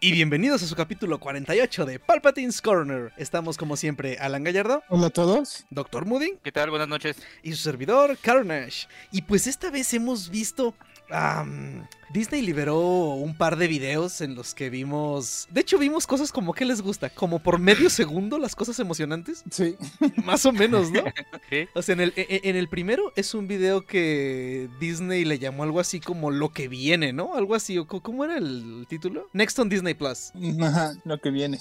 Y bienvenidos a su capítulo 48 de Palpatine's Corner. Estamos como siempre Alan Gallardo, Hola a todos. Dr. Moody ¿Qué tal? Buenas noches. y su servidor Carnage. Y pues esta vez hemos visto... Disney liberó un par de videos en los que vimos... De hecho vimos cosas como que les gusta, como por medio segundo las cosas emocionantes. Sí. Más o menos, ¿no? Sí. O sea, en el, e- e- en el primero es un video que Disney le llamó algo así como lo que viene, ¿no? Algo así, ¿cómo era el título? Next on Disney Plus. Ajá, lo que viene.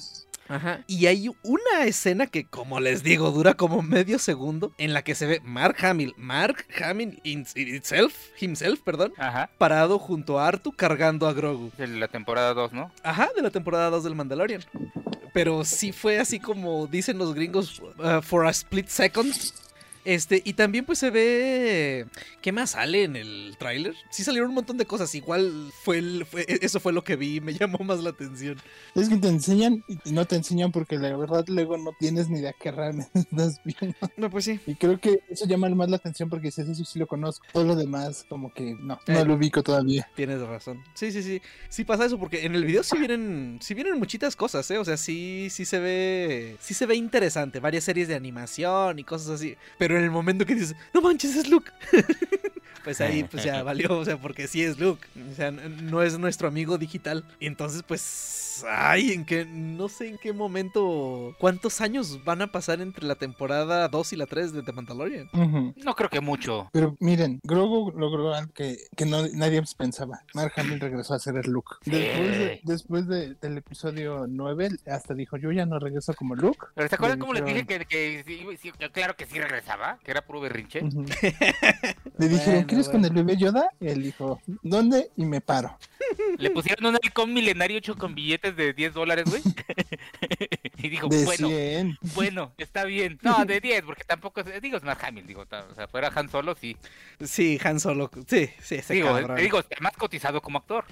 Ajá. Y hay una escena que, como les digo, dura como medio segundo, en la que se ve Mark Hamill, Mark Hamill in- itself, himself, perdón, Ajá. parado junto a Artu cargando a Grogu. De la temporada 2, ¿no? Ajá, de la temporada 2 del Mandalorian. Pero sí fue así como dicen los gringos, uh, for a split second. Este, y también pues se ve... ¿Qué más sale en el tráiler? Sí salieron un montón de cosas, igual fue, el- fue eso fue lo que vi, me llamó más la atención. Es que te enseñan y no te enseñan porque la verdad luego no tienes ni idea qué realmente estás viendo. No, pues sí. Y creo que eso llama más la atención porque dices, eso sí lo conozco. Todo lo demás como que no, Eh. no lo ubico todavía. Tienes razón. Sí, sí, sí. Sí pasa eso porque en el video sí vienen, sí vienen muchitas cosas, ¿eh? O sea, sí, sí se ve, sí se ve interesante. Varias series de animación y cosas así. Pero en el momento que dices, no manches, es Luke. pues ahí, pues ya valió, o sea, porque sí es Luke. O sea, no es nuestro amigo digital. Y entonces, pues, ay, en qué, no sé en qué momento, cuántos años van a pasar entre la temporada 2 y la 3 de The Mandalorian. No creo que mucho. Pero miren, Grogu logró algo que, que no, nadie pensaba. Mark Hamill regresó a ser el Luke. Después, de- después de- del episodio 9, hasta dijo, yo ya no regreso como Luke. ¿Pero se acuerdan Le cómo les dije dijeron- que, que sí, sí, que claro que sí regresaba? Que era puro berrinche. Le dijeron, Bueno, ¿quieres bueno. con el bebé Yoda? Y él dijo, ¿dónde? Y me paro. Le pusieron un halcón milenario hecho con billetes de 10 dólares, güey. y dijo, De bueno, 100. bueno, está bien. No, de 10, porque tampoco, es- digo, es más Hamill, digo, o sea, fuera Han Solo, sí. Sí, Han Solo. Sí, sí, ese Digo, cabrón. te digo, está más cotizado como actor.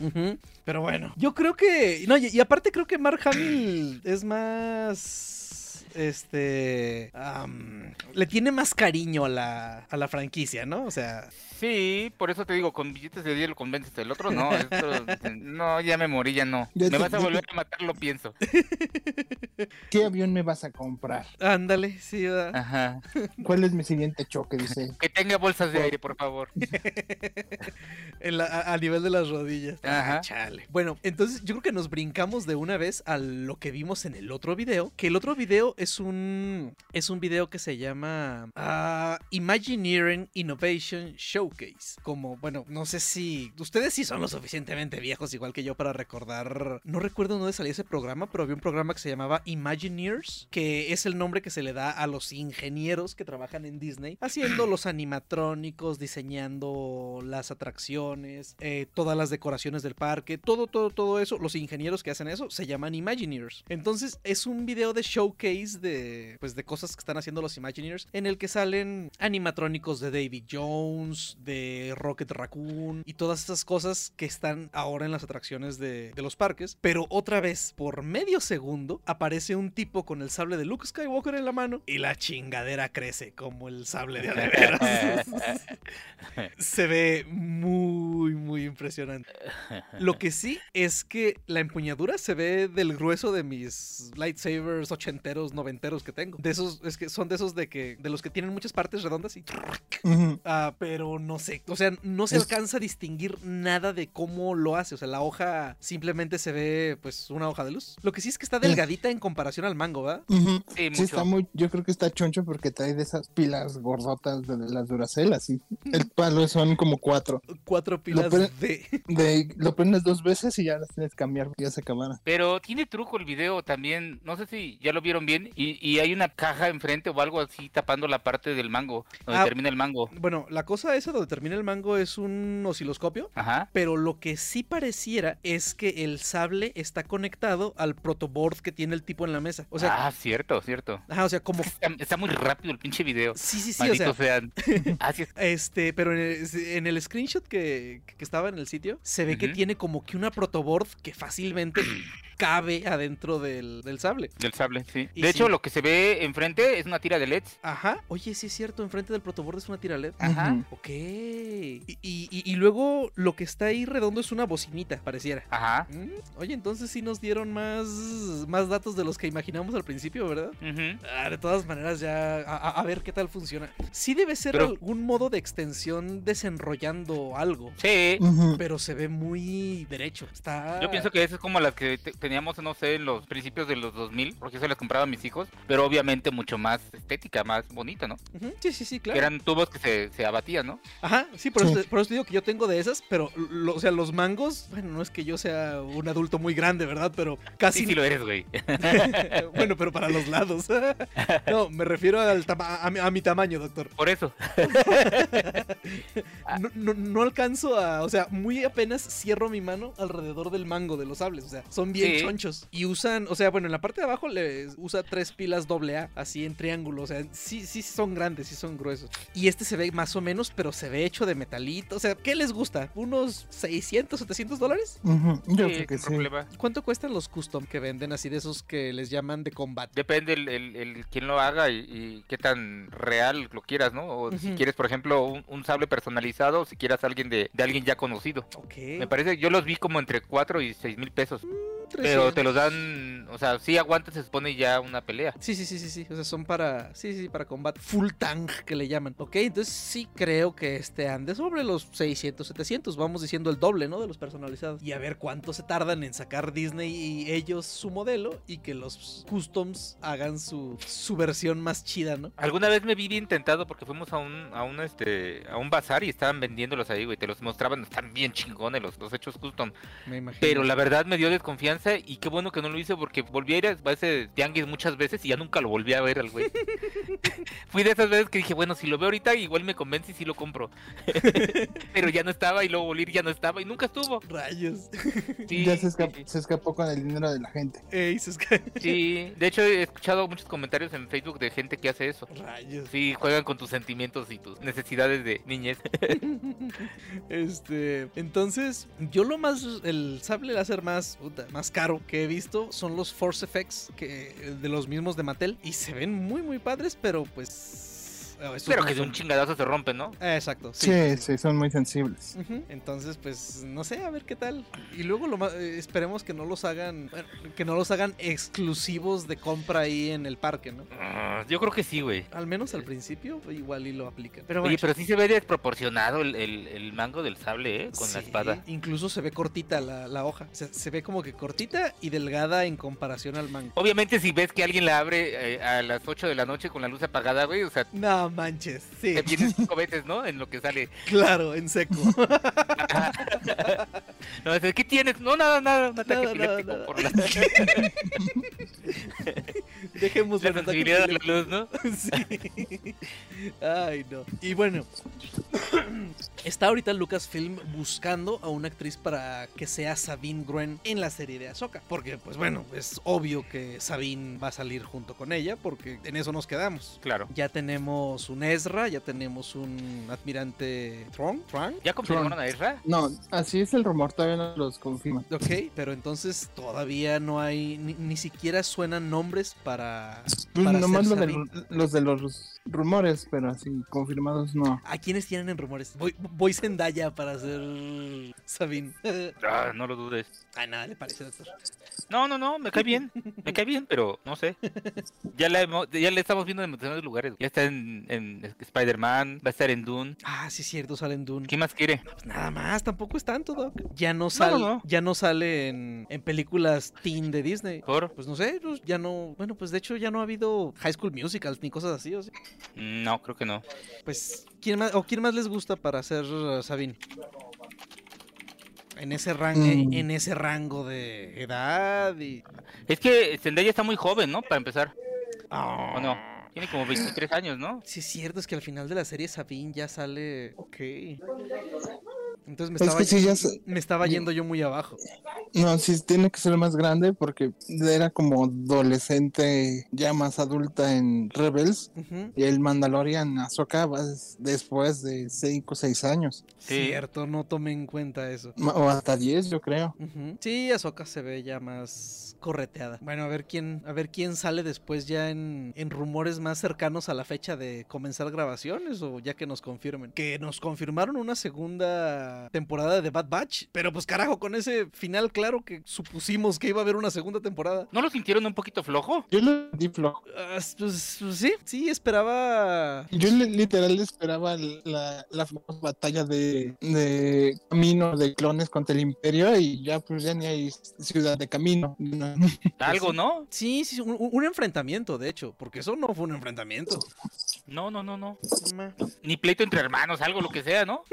Pero bueno, yo creo que. No, y, y aparte creo que Mark Hamill es más. Este. le tiene más cariño a la, a la franquicia, ¿no? O sea. Sí, por eso te digo, con billetes de 10 lo convences, el otro no. esto- no, ya me morí, ya no. Ya Me te- vas a volver te- a matar, lo pienso. ¿Qué avión me vas a comprar? Ándale, sí, ¿verdad? Ajá. ¿Cuál es mi siguiente choque? Dice. Que tenga bolsas de aire, por favor. En la- a, a nivel de las rodillas. Ajá. Ah, chale. Bueno, entonces yo creo que nos brincamos de una vez a lo que vimos en el otro video. Que el otro video es un. Es un video que se llama. ah, Imagineering Innovation Showcase. Como, bueno, no sé si. Ustedes sí son lo suficientemente viejos, igual que yo, para recordar. No recuerdo dónde salía ese programa, pero había un programa que se llamaba Imagineers. Que es el nombre que se le da a los ingenieros que trabajan en Disney. Haciendo los animatrónicos, diseñando las atracciones, eh, todas las decoraciones del parque, todo, todo, todo eso. Los ingenieros que hacen eso se llaman Imagineers. Entonces es un video de showcase de, pues, de cosas que están haciendo los Imagineers en el que salen animatrónicos de David Jones, de Rocket Raccoon y todas estas cosas que están ahora en las atracciones de, de los parques. Pero otra vez, por medio segundo, aparece un tipo con el sable de Luke Skywalker en la mano y la chingadera crece como el sable de veras. Se ve muy, muy impresionante. Lo que sí es que la empuñadura se ve del grueso de mis lightsabers ochenteros, noventeros que tengo. De esos, es que son de esos de que, de los que tienen muchas partes redondas y. Ah, pero no sé. O sea, no se Es- alcanza a distinguir nada de cómo lo hace. O sea, la hoja simplemente se ve, pues, una hoja de luz. Lo que sí es que está delgadita en comparación al mango, ¿verdad? Ujú. Sí, Sí, mucho. está muy, yo creo que está choncho porque trae de esas pilas gordotas de las Duracell, así. El palo son como cuatro. Cuatro pilas. De, lo prendes dos veces y ya las tienes que cambiar porque ya se acabaron. Pero tiene truco el video también. No sé si ya lo vieron bien. Y, y hay una caja enfrente o algo así tapando la parte del mango. Donde Ah. termina el mango. Bueno, la cosa esa donde termina el mango es un osciloscopio. Ajá. Pero lo que sí pareciera es que el sable está conectado al protoboard que tiene el tipo en la mesa. O sea, ah, cierto, cierto. ajá, o sea, como. Está, está muy rápido el pinche video. Sí, sí, sí, o sea. Sean. Así es. Este, pero en el, en el screenshot que, que estaba en el sitio, se ve que tiene como que una protoboard que fácilmente cabe adentro del, del sable. Del sable, sí. Y De hecho, lo que se ve enfrente es una tira de LEDs. Ajá. Oye, sí es cierto, enfrente del protoboard es una tira LED. Ajá. Ok. Y, y- y- luego lo que está ahí redondo es una bocinita, pareciera. Ajá. Mm, Oye, entonces sí nos dieron más, más datos de los que imaginamos al principio, ¿verdad? Ah, de todas maneras, ya a, ver qué tal funciona. Sí debe ser Pero- algún modo de extensión desenrollando algo. Sí. Pero se ve muy derecho. Está. Yo pienso que esa es como las que te- teníamos, no sé, en los principios de los 2000, porque eso las compraba a mis hijos, pero obviamente mucho más estética, más bonita, ¿no? Sí, sí, sí, Que claro. eran tubos que se, se abatían, ¿no? Ajá, sí, por, Sí. Eso, por eso digo que yo tengo de esas, pero, lo- o sea, los mangos, bueno, no es que yo sea un adulto muy grande, ¿verdad? Pero casi. Sí, sí lo eres, güey. bueno, pero para los lados. no, me refiero al tama- a, mi, a mi tamaño, doctor. Por eso. No, no- no alcanzo a. O sea, muy apenas cierro mi mano alrededor del mango de los sables. O sea, son bien Sí. Chonchos. Y usan. O sea, bueno, en la parte de abajo le usa tres pilas AA, así en triángulo. O sea, sí, sí son grandes, sí son gruesos. Y este se ve más o menos, pero se ve hecho de metalito. O sea, ¿qué les gusta? ¿Unos 600, 700 dólares? Yo Sí, creo que sí. problema. ¿Cuánto cuestan los custom que venden así de esos que les llaman de combate? Depende el, el, el quién lo haga y, y qué tan real lo quieras, ¿no? O si quieres, por ejemplo, un, un sable personalizado, o si quieras alguien de, de alguien ya conocido. Ok. Me parece, yo los vi como entre 4 y 6 mil pesos. Pero 300. te los dan, o sea, sí aguantas, se supone ya una pelea. Sí, sí, sí, sí, sí. O sea, son para. Sí, sí, para combate. Full tank que le llaman. Ok, entonces sí creo que este ande sobre los 600, 700. Vamos diciendo el doble, ¿no? De los personalizados. Y a ver cuánto se tardan en sacar Disney y ellos su modelo y que los customs hagan su, su versión más chida, ¿no? Alguna vez me vi bien tentado porque fuimos a un, a un este, a un bazar y estaban vendiéndolos ahí, güey. Te los mostraban, están bien chingones los, los hechos custom. Me imagino. Pero la verdad me dio desconfianza y qué bueno que no lo hice porque volví a ir a ese tianguis muchas veces y ya nunca lo volví a ver al güey. Fui de esas veces que dije, bueno, si lo veo ahorita igual me convence y sí lo compro. Pero ya no estaba y luego volví ya no estaba y nunca estuvo. Rayos. Sí, ya se, sí, esca- sí. se escapó con el dinero de la gente. Ey, se esca- Sí, de hecho he escuchado muchos comentarios en Facebook de gente que hace eso. Rayos. Sí, juegan con tus sentimientos y tus necesidades de niñez. Este, entonces, yo lo más, el sable láser más, puta, más caro que he visto son los Force Effects que, de los mismos de Mattel y se ven muy, muy padres, pero pues... ah, Pero que de un chingadazo se rompen, ¿no? Ah, Exacto, sí. Sí, sí, son muy sensibles. Entonces, pues, no sé, a ver qué tal. Y luego lo más, eh, esperemos que no los hagan, bueno, que no los hagan exclusivos de compra ahí en el parque, ¿no? Ah, yo creo que sí, güey. Al menos al principio, igual y lo aplican. Pero Oye, bueno, pero sí se ve desproporcionado el, el- el mango del sable, ¿eh? Con la Sí, espada. Incluso se ve cortita la, la hoja. Se, se ve como que cortita y delgada en comparación al mango. Obviamente si ves que alguien la abre eh, a las 8 de la noche con la luz apagada, güey, o sea, No manches, sí, te vienes cinco veces, ¿no? En lo que sale. claro, en seco. No, dices, ¿qué tienes? No, nada, nada, un ataque Nada, nada, epiléptico nada. por la, Dejemos la sensibilidad de la luz, ¿no? Sí. Ay, no. Y bueno, está ahorita Lucasfilm buscando a una actriz para que sea Sabine Gruen en la serie de Ahsoka. Porque, pues bueno, es obvio que Sabine va a salir junto con ella, porque en eso nos quedamos. Claro. Ya tenemos un Ezra, ya tenemos un admirante Tron, Tron. ¿Ya confirmaron a Ezra? No, así es el rumor, todavía no los confirman. Ok, pero entonces todavía no hay, ni, ni siquiera suenan nombres para... Pues para nomás lo los- de los rumores, pero así confirmados no. ¿A quiénes tienen en rumores? Voy, voy Zendaya para ser Sabine. Ah, no lo dudes. Ay, nada, le parece, doctor. No, no, no, me cae bien. Me cae bien, pero no sé. Ya la, hemos- ya la estamos viendo en muchos lugares. Ya está en, en Spider-Man, va a estar en Dune. Ah, sí, cierto, sale en Dune. ¿Qué más quiere? Pues nada más, tampoco es tanto, Doc. Ya no sale, no. ya no sale en, en películas teen de Disney. ¿Por? Pues no sé, pues, ya no. Bueno, pues de hecho ya no ha habido High School Musicals ni cosas así. O sea, No, creo que no. pues, ¿quién más, o quién más les gusta para ser uh, Sabine? En ese rango, Mm. en ese rango de edad y. Es que Zendaya está muy joven, ¿no? Para empezar. Ah. ¿O no? Tiene como 23 años, ¿no? Sí, es cierto, es que al final de la serie Sabine ya sale. Ok. Entonces me Es estaba, que sí, ya se- me estaba yendo yo muy abajo. No, sí tiene que ser más grande porque era como adolescente ya más adulta en Rebels. Y el Mandalorian Ahsoka va después de 5 o 6 años. Sí. Cierto, no tomé en cuenta eso. O hasta 10, yo creo. Sí, Ahsoka se ve ya más correteada. Bueno, a ver quién, a ver quién sale después ya en, en rumores más cercanos a la fecha de comenzar grabaciones o ya que nos confirmen. Que nos confirmaron una segunda temporada de Bad Batch, pero pues carajo, con ese final claro que supusimos que iba a haber una segunda temporada. ¿No lo sintieron un poquito flojo? Yo lo di flojo. Ah, pues, pues, sí, sí, esperaba... Yo li- literal esperaba la, la famosa batalla de, de camino de clones contra el imperio y ya pues ya ni hay ciudad de camino. No. Algo, ¿no? Sí, sí, un, un enfrentamiento, de hecho, porque eso no fue un enfrentamiento. No, no, no, no. Ni pleito entre hermanos, algo, lo que sea, ¿no?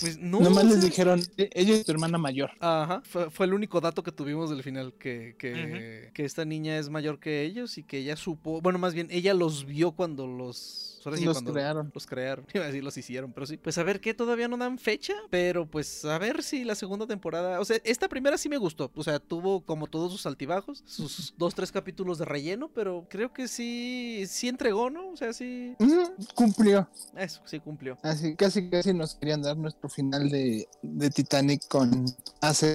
Pues no. Nomás les dijeron, "E- ella es tu hermana mayor. Ajá, fue, fue el único dato que tuvimos del final, que, que, que esta niña es mayor que ellos y que ella supo, bueno, más bien, ella los vio cuando los... ahora sí, Los cuando crearon. Los crearon, iba a decir los hicieron, pero sí. Pues a ver qué todavía no dan fecha, pero pues a ver si la segunda temporada, o sea, esta primera sí me gustó, o sea, tuvo como todos sus altibajos, sus dos, tres capítulos de relleno, pero creo que sí, sí entregó, ¿no? O sea, sí, Cumplió. eso, sí cumplió. Así casi casi nos querían dar nuestro final de, de Titanic con hace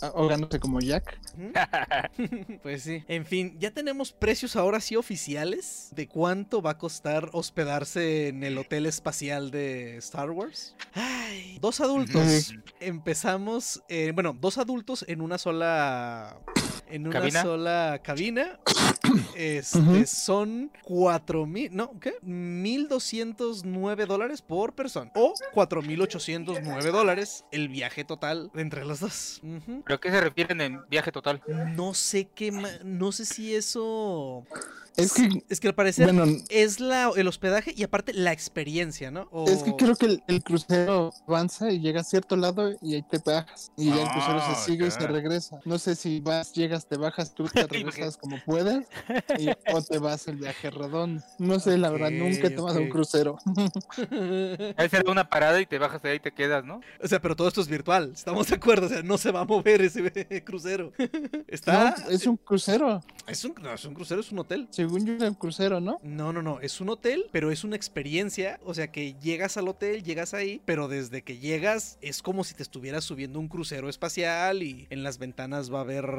ahogándose como Jack. Pues sí. En fin, ya tenemos precios ahora sí oficiales de cuánto va a costar hospedarse en el hotel espacial de Star Wars. Ay, dos adultos. Empezamos, eh, bueno, dos adultos en una sola en una ¿Cabina? sola cabina. Este, son cuatro mil, no, ¿qué? 1.209 dólares por persona. O 4.809 dólares el viaje total entre los dos. ¿Pero a qué se refieren en viaje total? No sé qué, no sé si eso... Es que, Es que al parecer bueno, es la, el hospedaje y aparte la experiencia, ¿no? O- es que creo que el, el crucero avanza y llega a cierto lado y ahí te bajas. Y ya el crucero Ah, se sigue y se regresa. No sé si vas, llegas, te bajas, tú te regresas como puedes y- o te vas el viaje redondo. No sé, la verdad, nunca he tomado un ok. crucero. Ahí se da una parada y te bajas de ahí y te quedas, ¿no? O sea, pero todo esto es virtual, estamos de acuerdo, o sea, no se va a mover ese crucero. Está... No, es un crucero. es, un, no, es un crucero, es un hotel. Según yo era un crucero, ¿no? No, no, no, es un hotel, pero es una experiencia, o sea que llegas al hotel, llegas ahí, pero desde que llegas es como si te estuvieras subiendo un crucero espacial y en las ventanas va a haber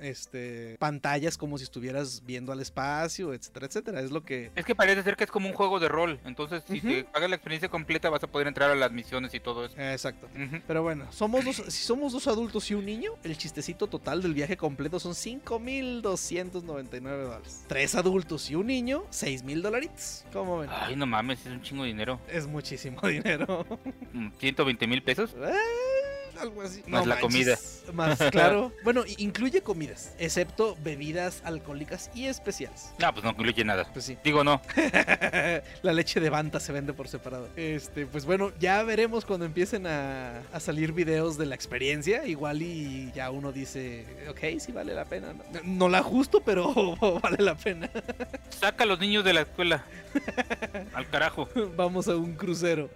este pantallas como si estuvieras viendo al espacio, etcétera, etcétera, es lo que Es que parece ser que es como un juego de rol. Entonces, si Ujú. te pagas la experiencia completa, vas a poder entrar a las misiones y todo eso. Exacto. Pero bueno, somos dos, si somos dos adultos y un niño, el chistecito total del viaje completo son 5.299 dólares. Tres adultos y un niño, 6.000 dolaritos. ¿Cómo ven? Ay, no mames, es un chingo de dinero. Es muchísimo dinero. Mm, 120 mil pesos. Eh, algo así. Más la comida. Más, claro. Bueno, incluye comidas, excepto bebidas alcohólicas y especiales. No, pues no incluye nada. Pues sí. Digo, no. la leche de Banta se vende por separado. Este, pues bueno, ya veremos cuando empiecen a, a salir videos de la experiencia. Igual y ya uno dice, ok, sí vale la pena. No, no la ajusto, pero vale la pena. Saca a los niños de la escuela. Al carajo. Vamos a un crucero.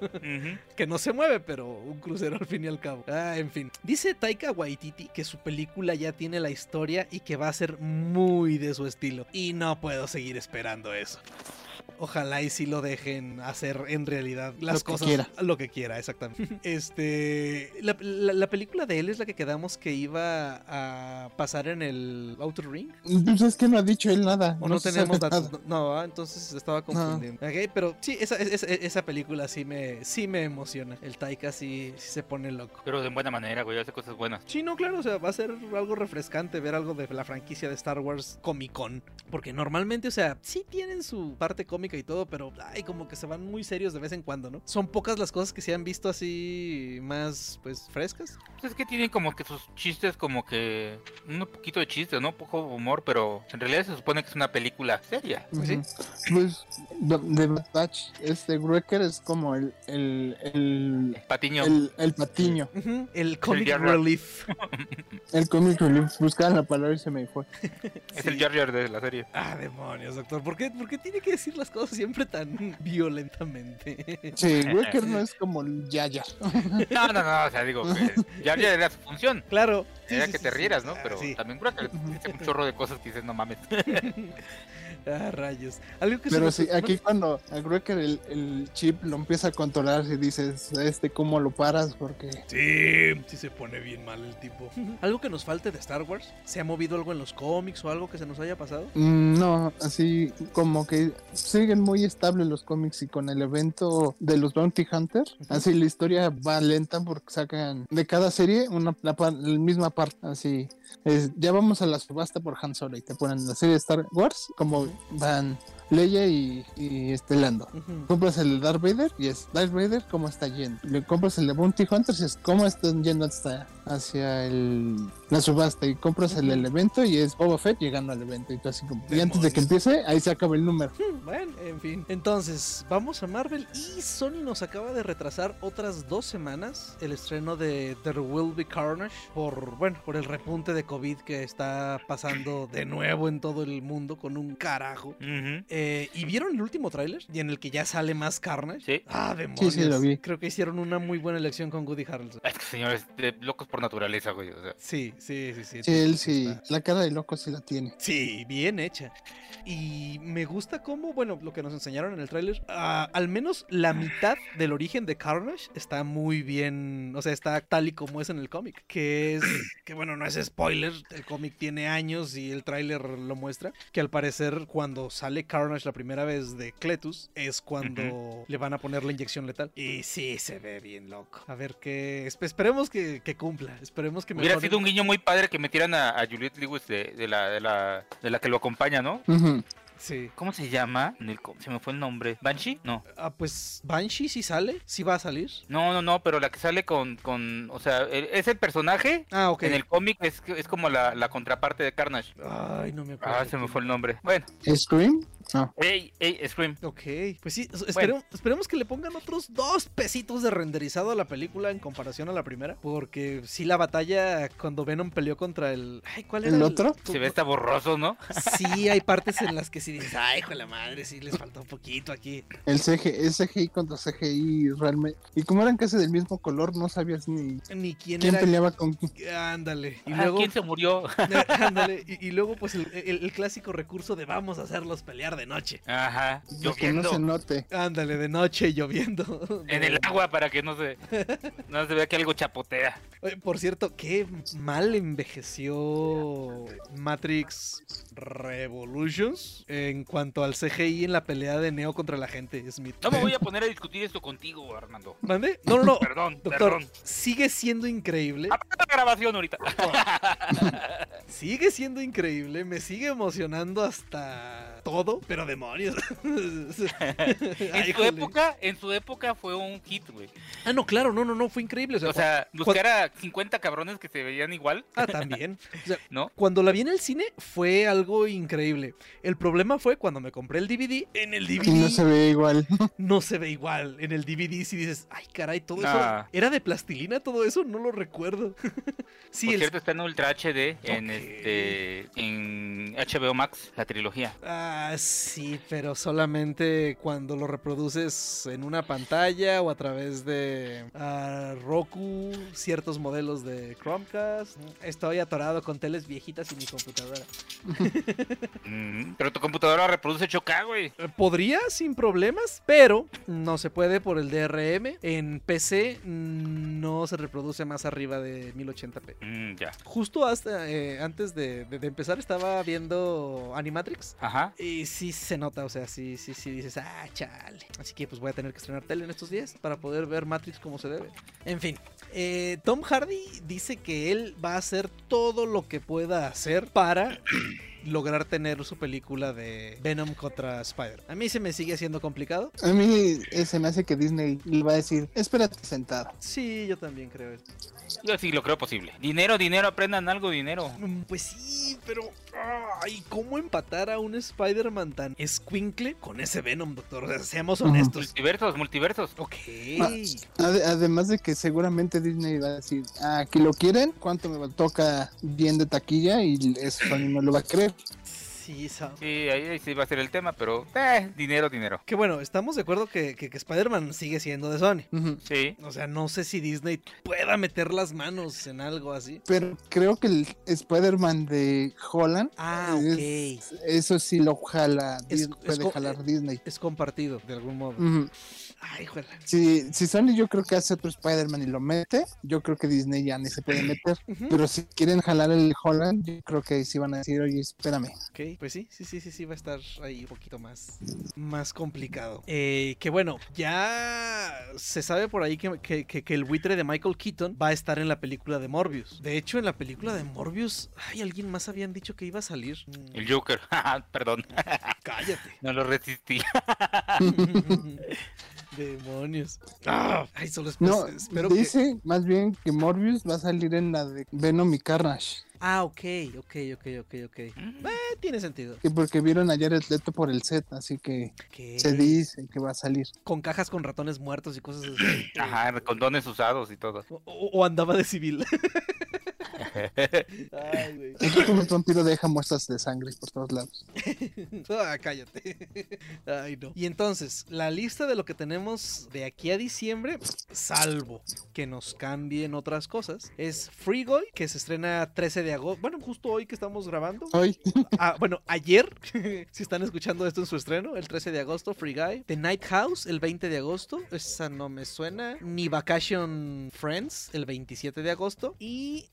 Que no se mueve, pero un crucero al fin y al cabo. Ah, en fin. Dice Taika Waititi que su película ya tiene la historia y que va a ser muy de su estilo. Y no puedo seguir esperando eso. Ojalá y si lo dejen hacer en realidad las Lo que cosas quiera. lo que quiera, exactamente. Este, la, la- la película de él es la que quedamos que iba a pasar en el Outer Ring. Pues es que no ha dicho él nada. O no, tenemos datos. nada. No, no, ah, entonces estaba confundiendo. Ok, pero sí, esa, esa, esa película sí me, sí me emociona. El Taika sí, sí se pone loco. Pero de buena manera, güey. Hace cosas buenas. Sí, no, claro, o sea, va a ser algo refrescante ver algo de la franquicia de Star Wars Comic Con. Porque normalmente, o sea, sí tienen su parte cómica cómica y todo, pero ay, como que se van muy serios de vez en cuando, ¿no? Son pocas las cosas que se han visto así más, pues, frescas. Pues es que tienen como que sus chistes como que un poquito de chiste, ¿no? Poco humor, pero en realidad se supone que es una película seria. Pues sí. Pues de Batch, este Wrecker es como el, el, el, Patiño. el, el patiño, El comic relief. el comic relief. Buscaba la palabra y se me fue. Es Sí. el Jar Jar de la serie. Ah, demonios, doctor. ¿Por qué, por qué tiene que decir las cosas siempre tan violentamente? Sí, Wrecker no es como el Yaya. No, no, no, o sea, digo, que Jar era su función. Claro. sí, Era sí, que sí, te sí. rieras, ¿no? Ah, Pero sí. también Cracker dice un chorro de cosas que dices, no mames. Ah, rayos. Algo que se Pero sí, aquí cuando a Wrecker el, el chip lo empieza a controlar y dices, este, ¿cómo lo paras? Porque Sí, sí se pone bien mal el tipo. ¿Algo que nos falte de Star Wars? ¿Se ha movido algo en los cómics o algo que se nos haya pasado? Mm, No, así como que siguen muy estables los cómics y con el evento de los Bounty Hunters, así la historia va lenta porque sacan de cada serie una la, la misma parte, así es, ya vamos a la subasta por Han Solo y te ponen la serie de Star Wars como van Leia y, y este Lando. Compras el de Darth Vader y es Darth Vader cómo está yendo. Le compras el de Bounty Hunters y es cómo están yendo hasta hacia el, la subasta. Y compras el del evento y es Boba Fett llegando al evento. Y, tú así como, y antes de que empiece, ahí se acaba el número. Bueno, en fin. Entonces, vamos a Marvel y Sony nos acaba de retrasar otras dos semanas el estreno de There Will Be Carnage por, bueno, por el repunte de COVID que está pasando de nuevo en todo el mundo con un carajo. Eh, ¿Y vieron el último tráiler? Y en el que ya sale más Carnage. Sí. Ah, demonios. Sí, sí, lo vi. Creo que hicieron una muy buena elección con Woody Harrelson. Es que señores, de locos por naturaleza, güey. O sea, Sí, sí, sí, sí. Él sí, está- la cara de loco sí la tiene. Sí, bien hecha. Y me gusta cómo, bueno, lo que nos enseñaron en el tráiler, ah, al menos la mitad del origen de Carnage está muy bien, o sea, está tal y como es en el cómic, que es, que bueno, no es spoiler, el cómic tiene años y el tráiler lo muestra, que al parecer cuando sale Carnage la primera vez de Cletus es cuando le van a poner la inyección letal. Y sí, se ve bien loco. A ver qué, espe- esperemos que, que cumpla, esperemos que hubiera sido un guiño muy padre que metieran a, a Juliette Lewis de, de la, de, la, de la que lo acompaña, ¿no? Sí. ¿Cómo se llama? Se me fue el nombre. ¿Banshee? No. Ah, pues Banshee sí sale, sí va a salir. No, no, no, pero la que sale con, con o sea, el- es el personaje. Ah, ok. En el cómic es, es como la, la contraparte de Carnage. Ay, no me acuerdo. Ah, se me fue el nombre. Bueno, ¿Scream? No. ey, ey, Scream. Ok, pues sí, es- esperemos, esperemos que le pongan otros dos pesitos de renderizado a la película en comparación a la primera. Porque sí, la batalla cuando Venom peleó contra el. Ay, ¿cuál era? ¿El otro? Se ve hasta borroso, ¿no? Sí, hay partes en las que sí dices, ay, hijo de la madre, sí les faltó un poquito aquí. El CG, es CGI contra CGI realmente. Y como eran casi del mismo color, no sabías ni Ni quién, quién era. peleaba con quién. Ándale. Y Ah, luego. ¿Quién se murió? Ándale. Y, y luego, pues, el, el- el clásico recurso de vamos a hacerlos pelear de noche. Ajá, Lo que no lloviendo. se note. Ándale, de noche lloviendo. En el agua para que no se, no se vea que algo chapotea. Oye, Por cierto, qué mal envejeció Matrix Revolutions en cuanto al CGI en la pelea de Neo contra la gente Smith. No me voy a poner a discutir esto contigo, Armando. ¿Mande? No, no, no. Perdón, Doctor, perdón. sigue siendo increíble. Apaga la grabación ahorita. Sigue siendo increíble. Me sigue emocionando hasta todo. Pero demonios. En su época, en su época fue un hit, güey. Ah, no, claro, no, no, no. Fue increíble. O sea, O sea, buscar a 50 cabrones que se veían igual, ah, también. O sea, ¿no? Cuando la vi en el cine fue algo increíble. El problema fue cuando me compré el DVD. En el DVD no se ve igual. no se ve igual. En el DVD si dices, ay caray, todo Nah. eso era de plastilina, todo eso no lo recuerdo. sí, Por el- cierto, está en Ultra HD, en este, en HBO Max, la trilogía. Ah, sí, pero solamente cuando lo reproduces en una pantalla o a través de ah, Roku, ciertos modelos de Chromecast. Estoy atorado con teles viejitas y mi computadora. Mm, pero tu computadora reproduce 8K, güey. Eh, Podría sin problemas, pero no se puede por el DRM. En PC mm, no se reproduce más arriba de 1080p. Mm, ya. Justo hasta eh, antes de, de- de empezar estaba viendo Animatrix Ajá. Y, sí se nota, o sea, sí, sí, sí dices, ah, chale. Así que pues voy a tener que estrenar tele en estos días para poder ver Matrix como se debe. En fin, eh, Tom Hardy dice que él va a hacer todo lo que pueda hacer para lograr tener su película de Venom contra Spider. A mí se me sigue haciendo complicado. A mí eh, se me hace que Disney le va a decir, espérate sentado. Sí, yo también creo eso. Yo sí lo creo posible. Dinero, dinero, aprendan algo, dinero. Mm, Pues sí, pero. Ay, ¿cómo empatar a un Spider-Man tan escuincle con ese Venom, doctor? O sea, seamos honestos. Multiversos, multiversos. Ok. Ah, Ade- además de que seguramente Disney va a decir, ah, aquí lo quieren, cuánto me toca bien de taquilla y eso Sony no lo va a creer. Sí, Sam. Sí, ahí, ahí sí va a ser el tema, pero eh, dinero, dinero. Que bueno, estamos de acuerdo que, que- que Spider-Man sigue siendo de Sony. Sí. O sea, no sé si Disney pueda meter las manos en algo así. Pero creo que el Spider-Man de Holland, Ah, es- ok. eso sí lo jala, Es- Dis- es puede jalar Disney. Es compartido, de algún modo. Ujú. Ay, juela. Si, si Sony yo creo que hace otro Spider-Man y lo mete, yo creo que Disney ya ni se puede meter. Pero si quieren jalar el Holland, yo creo que sí van a decir, oye, espérame. Ok, pues sí, sí, sí, sí, sí, va a estar ahí un poquito más, más complicado. Eh, que bueno, ya se sabe por ahí que, que- que- que el buitre de Michael Keaton va a estar en la película de Morbius. De hecho, en la película de Morbius, ay, alguien más habían dicho que iba a salir. El Joker. Perdón. Cállate. No lo resistí. Demonios. Ah, ay, solo espero, No, espero que... dice más bien que Morbius va a salir en la de Venom y Carnage. Ah, ok, ok, ok, ok, ok. Eh, tiene sentido. Que porque vieron ayer el Leto por el set, así que se dice que va a salir. Con cajas con ratones muertos y cosas así. Ajá, condones usados y todo. O, o- o andaba de civil. Ay, güey. Es el vampiro deja muestras de sangre por todos lados. Ah, cállate. Ay, no. Y entonces, la lista de lo que tenemos de aquí a diciembre, salvo que nos cambien otras cosas, es Free Guy, que se estrena 13 de agosto. Bueno, justo hoy que estamos grabando. Hoy, Ah, bueno, ayer, si están escuchando esto en su estreno, el 13 de agosto, Free Guy. The Night House, el 20 de agosto. Esa no me suena. Ni Vacation Friends, el 27 de agosto. Y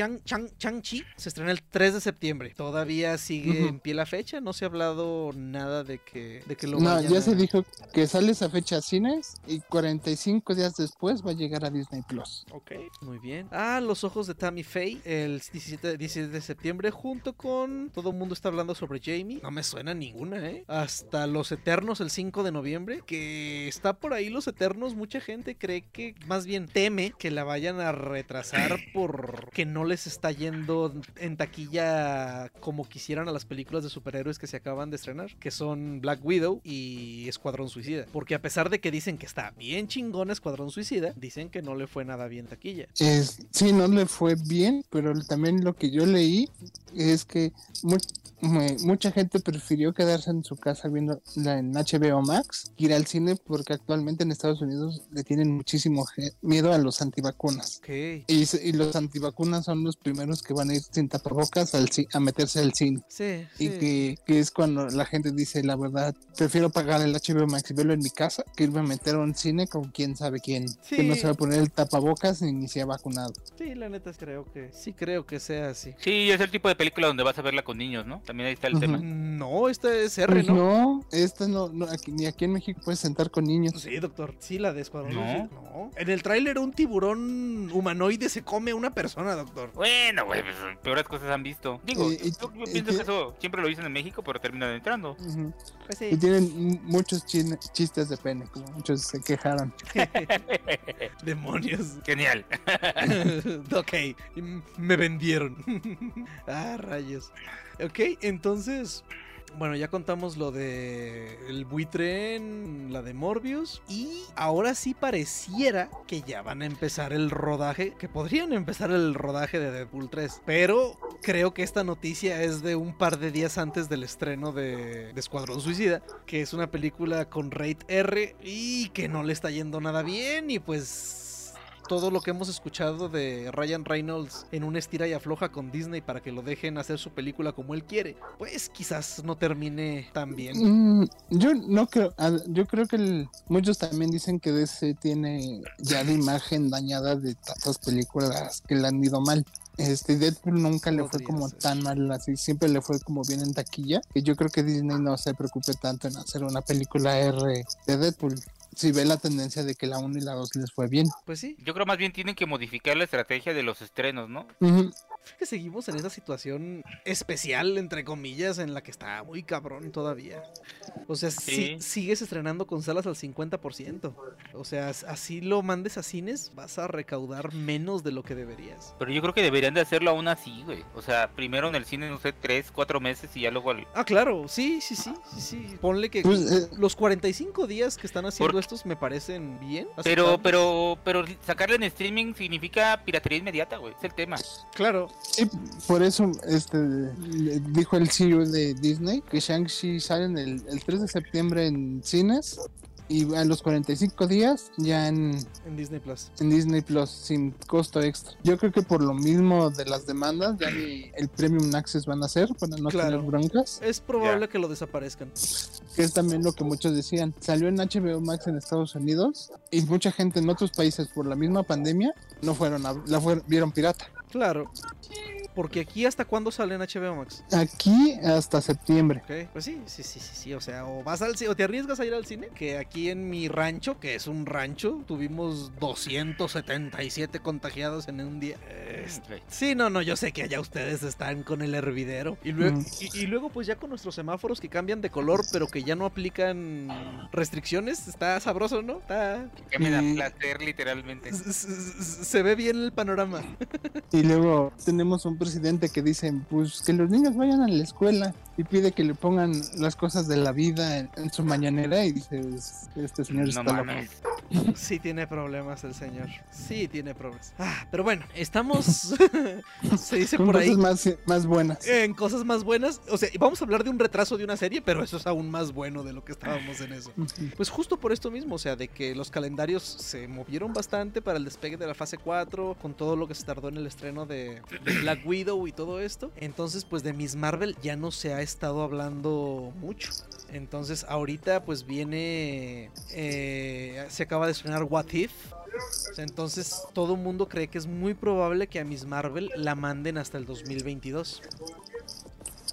Shang, Chang, Chang-Chi se estrena el 3 de septiembre. Todavía sigue en pie la fecha. No se ha hablado nada de que, de que lo no, vayan ya a- se dijo que sale esa fecha a cines y 45 días después va a llegar a Disney Plus. Ok, muy bien. Ah, Los Ojos de Tammy Faye, el 17, 17 de septiembre, junto con. Todo el mundo está hablando sobre Jamie. No me suena ninguna, ¿eh? Hasta Los Eternos, el 5 de noviembre. Que está por ahí Los Eternos. Mucha gente cree que, más bien teme que la vayan a retrasar porque no les está yendo en taquilla como quisieran a las películas de superhéroes que se acaban de estrenar, que son Black Widow y Escuadrón Suicida. Porque a pesar de que dicen que está bien chingón Escuadrón Suicida, dicen que no le fue nada bien taquilla. Es, sí, no le fue bien, pero también lo que yo leí es que mucha gente prefirió quedarse en su casa viendo la en HBO Max que ir al cine porque actualmente en Estados Unidos le tienen muchísimo miedo a los antivacunas. Y, los antivacunas son los primeros que van a ir sin tapabocas al a meterse al cine. Sí, Y sí. que, que es cuando la gente dice la verdad, prefiero pagar el HBO Max y verlo en mi casa que irme a meter a un cine con quién sabe quién, que no se va a poner el tapabocas ni, ni se ha vacunado. Sí, la neta creo que sí creo que sea así. Sí, es el tipo de película donde vas a verla con niños, ¿no? También ahí está el tema. No, este es R, Pues ¿no? no, esta no, no aquí- ni aquí en México puedes sentar con niños. Sí, doctor. Sí, la de Escuadrón. ¿No? En el tráiler un tiburón humanoide se come a una persona, doctor. Bueno, güey, pues, peores cosas han visto. Digo, Eh, y- yo, yo y pienso que- que eso siempre lo dicen en México, pero terminan entrando. Pues Y sí. tienen m- muchos chin- chistes de pene, como muchos se quejaron. Demonios. Genial. ok, me vendieron. ah, rayos. Ok, entonces, bueno, ya contamos lo de el buitre la de Morbius y ahora sí pareciera que ya van a empezar el rodaje, que podrían empezar el rodaje de Deadpool 3, pero creo que esta noticia es de un par de días antes del estreno de, de Escuadrón Suicida, que es una película con rate R y que no le está yendo nada bien y pues todo lo que hemos escuchado de Ryan Reynolds en un estira y afloja con Disney para que lo dejen hacer su película como él quiere, pues quizás no termine tan bien. Mm, yo no creo, yo creo que el- muchos también dicen que DC tiene ya la imagen dañada de tantas películas que le han ido mal. Este Deadpool nunca le fue como ser. tan mal así, siempre le fue como bien en taquilla, que yo creo que Disney no se preocupe tanto en hacer una película R de Deadpool. Si ve la tendencia de que la 1 y la 2 les fue bien. Pues sí, Yo creo más bien tienen que modificar la estrategia de los estrenos, ¿no? Que seguimos en esa situación especial, entre comillas, en la que está muy cabrón todavía. O sea, si- sigues estrenando con salas al 50%. O sea, as- así lo mandes a cines, vas a recaudar menos de lo que deberías. Pero yo creo que deberían de hacerlo aún así, güey. O sea, primero en el cine, no sé, tres, cuatro meses y ya luego al... Ah, claro, sí, sí, sí, sí, sí. Ponle que Pues, eh, los 45 días que están haciendo Porque- estos me parecen bien. Pero, pero, pero sacarle en streaming significa piratería inmediata, güey. Es el tema. Claro, Sí, por eso este dijo el CEO de Disney que Shang-Chi sale en el, el 3 de septiembre en cines y a los 45 días ya en, en Disney Plus. en Disney Plus sin costo extra. Yo creo que por lo mismo de las demandas ya ni el Premium Access van a hacer para no Claro. tener broncas, Es probable que lo desaparezcan. que es también lo que muchos decían. Salió en HBO Max en Estados Unidos y mucha gente en otros países por la misma pandemia no fueron a, la fueron- vieron pirata. Claro. Porque aquí hasta cuándo sale en HBO Max. Aquí hasta septiembre. Ok, pues sí, sí, sí, sí, sí, o sea, o vas al ci- o te arriesgas a ir al cine, que aquí en mi rancho, que es un rancho, tuvimos 277 contagiados en un día. Este, Sí, no, no, yo sé que allá ustedes están con el hervidero. Y luego, Mm. y, y luego pues ya con nuestros semáforos que cambian de color, pero que ya no aplican restricciones, está sabroso, ¿no? Está... Que me da Mm. placer, literalmente. Se ve bien el panorama. Y luego tenemos un presidente que dice, pues que los niños vayan a la escuela y pide que le pongan las cosas de la vida en, en su mañanera y dice, este señor No está loco. Sí tiene problemas el señor. Sí tiene problemas. Ah, pero bueno, estamos... se dice por ahí... cosas más, más buenas. En cosas más buenas, o sea, vamos a hablar de un retraso de una serie, pero eso es aún más bueno de lo que estábamos en eso. Pues justo por esto mismo, o sea, de que los calendarios se movieron bastante para el despegue de la fase 4, con todo lo que se tardó en el estreno de, de Black Widow y todo esto. Entonces, pues de Miss Marvel ya no se ha estado hablando mucho. Entonces, ahorita pues viene... eh, se acaba de estrenar What If. Entonces, todo el mundo cree que es muy probable que a Miss Marvel la manden hasta el 2022.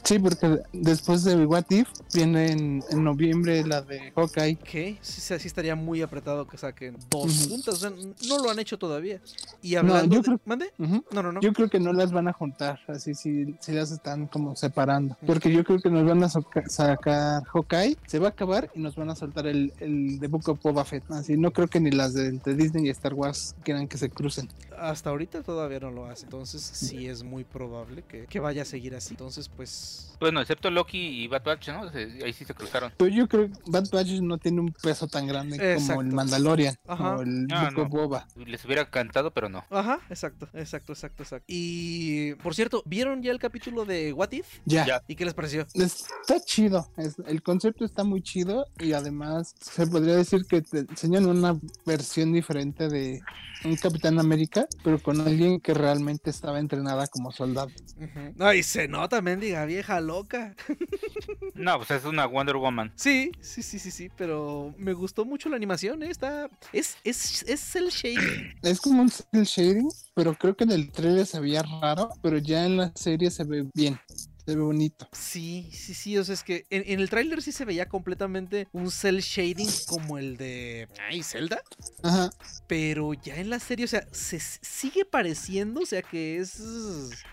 Sí, porque después de What If viene en, en noviembre la de Hawkeye. que sí, sí, sí estaría muy apretado que saquen dos juntas. O sea, no lo han hecho todavía. Y hablando yo de- creo- ¿Mande? No, no, no. Yo creo que no las van a juntar, así si, si las están como separando. Porque yo creo que nos van a sacar Hawkeye, se va a acabar y nos van a soltar el, el de Book of Boba Fett. Así no creo que ni las de, de Disney y Star Wars quieran que se crucen. Hasta ahorita todavía no lo hace. Entonces sí es muy probable que, que vaya a seguir así. Entonces, pues... Bueno, excepto Loki y Bad Batch, ¿no? Ahí sí se cruzaron. Pero yo creo que Bad Batch no tiene un peso tan grande como Exacto. el Mandalorian Ajá. o el Ah, Book of no. Boba. Les hubiera cantado, pero no. Ajá, exacto, exacto, exacto, exacto. Y, por cierto, ¿vieron ya el capítulo de What If? Ya. Ya. ¿Y qué les pareció? Está chido, es- el concepto está muy chido y además se podría decir que te enseñan una versión diferente de un Capitán América, pero con alguien que realmente estaba entrenada como soldado. Ujú. Ay, se nota, mendiga vieja loca. No, pues es una Wonder Woman. Sí, sí, sí, sí, sí, pero me gustó mucho la animación, ¿eh? Está... Es, es, es el shading. Es como un cel shading, pero creo que en el trailer se veía raro, pero ya en la serie se ve bien, se ve bonito. Sí, sí, sí, o sea, es que en, en el tráiler sí se veía completamente un cel shading como el de... Ay, Zelda. Ajá, Pero ya en la serie, o sea, se sigue pareciendo, o sea, que es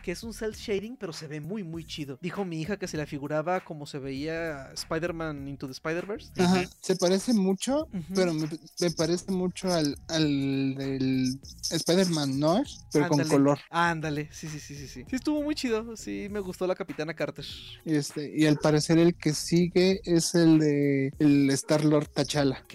que es un cel shading, pero se ve muy, muy chido. Dijo mi hija que se la figuraba como se veía Spider-Man Into the Spider-Verse. ajá, se parece mucho, pero me, me parece mucho al, al del Spider-Man Noir, pero Ándale. con color. Ándale, sí, sí, sí, sí, sí. Sí, estuvo muy chido, sí, me gustó la Capitana Carter. Este, y al parecer el que sigue es el de el Star Lord T'Challa, Ok.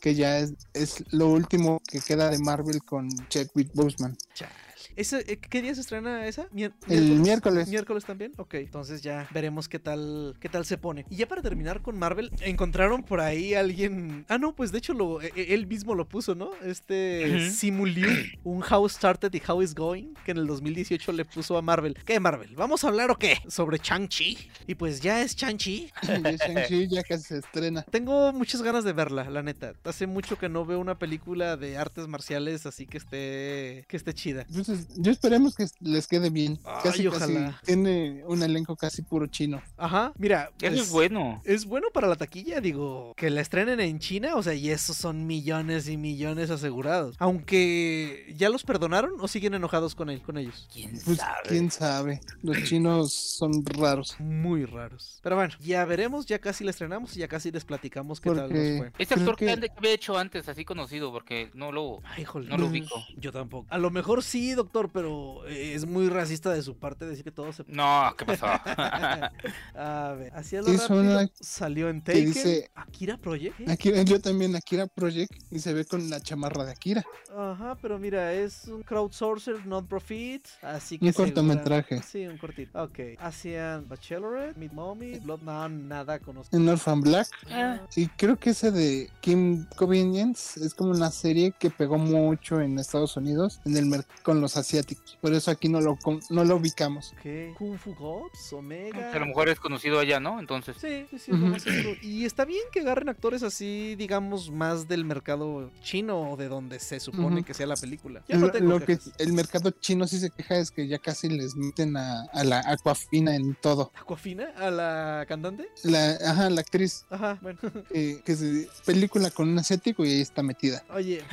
que ya es, es lo último que queda de Marvel con Chadwick Boseman. Chale. ¿Ese, eh, ¿Qué día se estrena esa? Mier- El miércoles. ¿Miércoles también? Ok, entonces ya veremos qué tal, qué tal se pone. Y ya para terminar con Marvel, encontraron por ahí alguien... Ah, no, pues de hecho lo, e- e- él mismo lo puso, ¿no? Este. Simu Liu, un How Started y How Is Going, que en el 2018 le puso a Marvel. ¿Qué Marvel? ¿Vamos a hablar o qué? Sobre Chang-Chi. Y pues ya es Chang-Chi. Shang-Chi ya casi se estrena. Tengo muchas ganas de verla, la neta. Hace mucho que no veo una película de artes marciales así que esté que esté chida. Entonces, yo esperemos que les quede bien. Ay, Casi, casi ojalá. tiene un elenco casi puro chino. Ajá, mira, Eso pues, es bueno. es bueno para la taquilla, digo, que la estrenen en China, o sea, y esos son millones y millones asegurados. Aunque ya los perdonaron o siguen enojados con él, con ellos. ¿Quién Pues sabe? quién sabe. Los chinos son raros. Muy raros. Pero bueno, ya veremos, ya casi la estrenamos y ya casi les platicamos qué tal nos fue. Ese actor que- que... que había hecho antes, así conocido, porque no lo, Ay, no lo ubico. Yo tampoco. A lo mejor sí, doctor, pero eh, es muy racista de su parte decir que todo se No, ¿qué pasó? A ver, así a lo Es rápido, una salió en Taken, dice- Akira Project. ¿eh? Akira, yo también Akira Project y se ve con la chamarra de Akira. Ajá, pero mira, es un crowdsourcer, non-profit, así que Un segura- cortometraje. Sí, un cortito. Ok, hacían Bachelorette, Meet Mommy, Blood, no, nada conozco. En Orphan Black. Ah. Y creo que ese de Kim Convenience es como una serie que pegó mucho en Estados Unidos en el con los asiáticos. Por eso aquí no lo, con- no lo ubicamos. Ok, Kung Fu Omega. a lo mejor es conocido allá, ¿no? Entonces. Sí, sí, sí, es. Y está bien que agarren actores así, digamos, más del mercado chino o de donde se supone que sea la película. Ya no Lo, tengo lo que el mercado chino sí se queja es que ya casi les meten a, a la Aquafina en todo. ¿Aquafina? ¿A la cantante? La, ajá, la actriz Ajá, bueno. eh, que se película con un asiático y ahí está metida. Oye,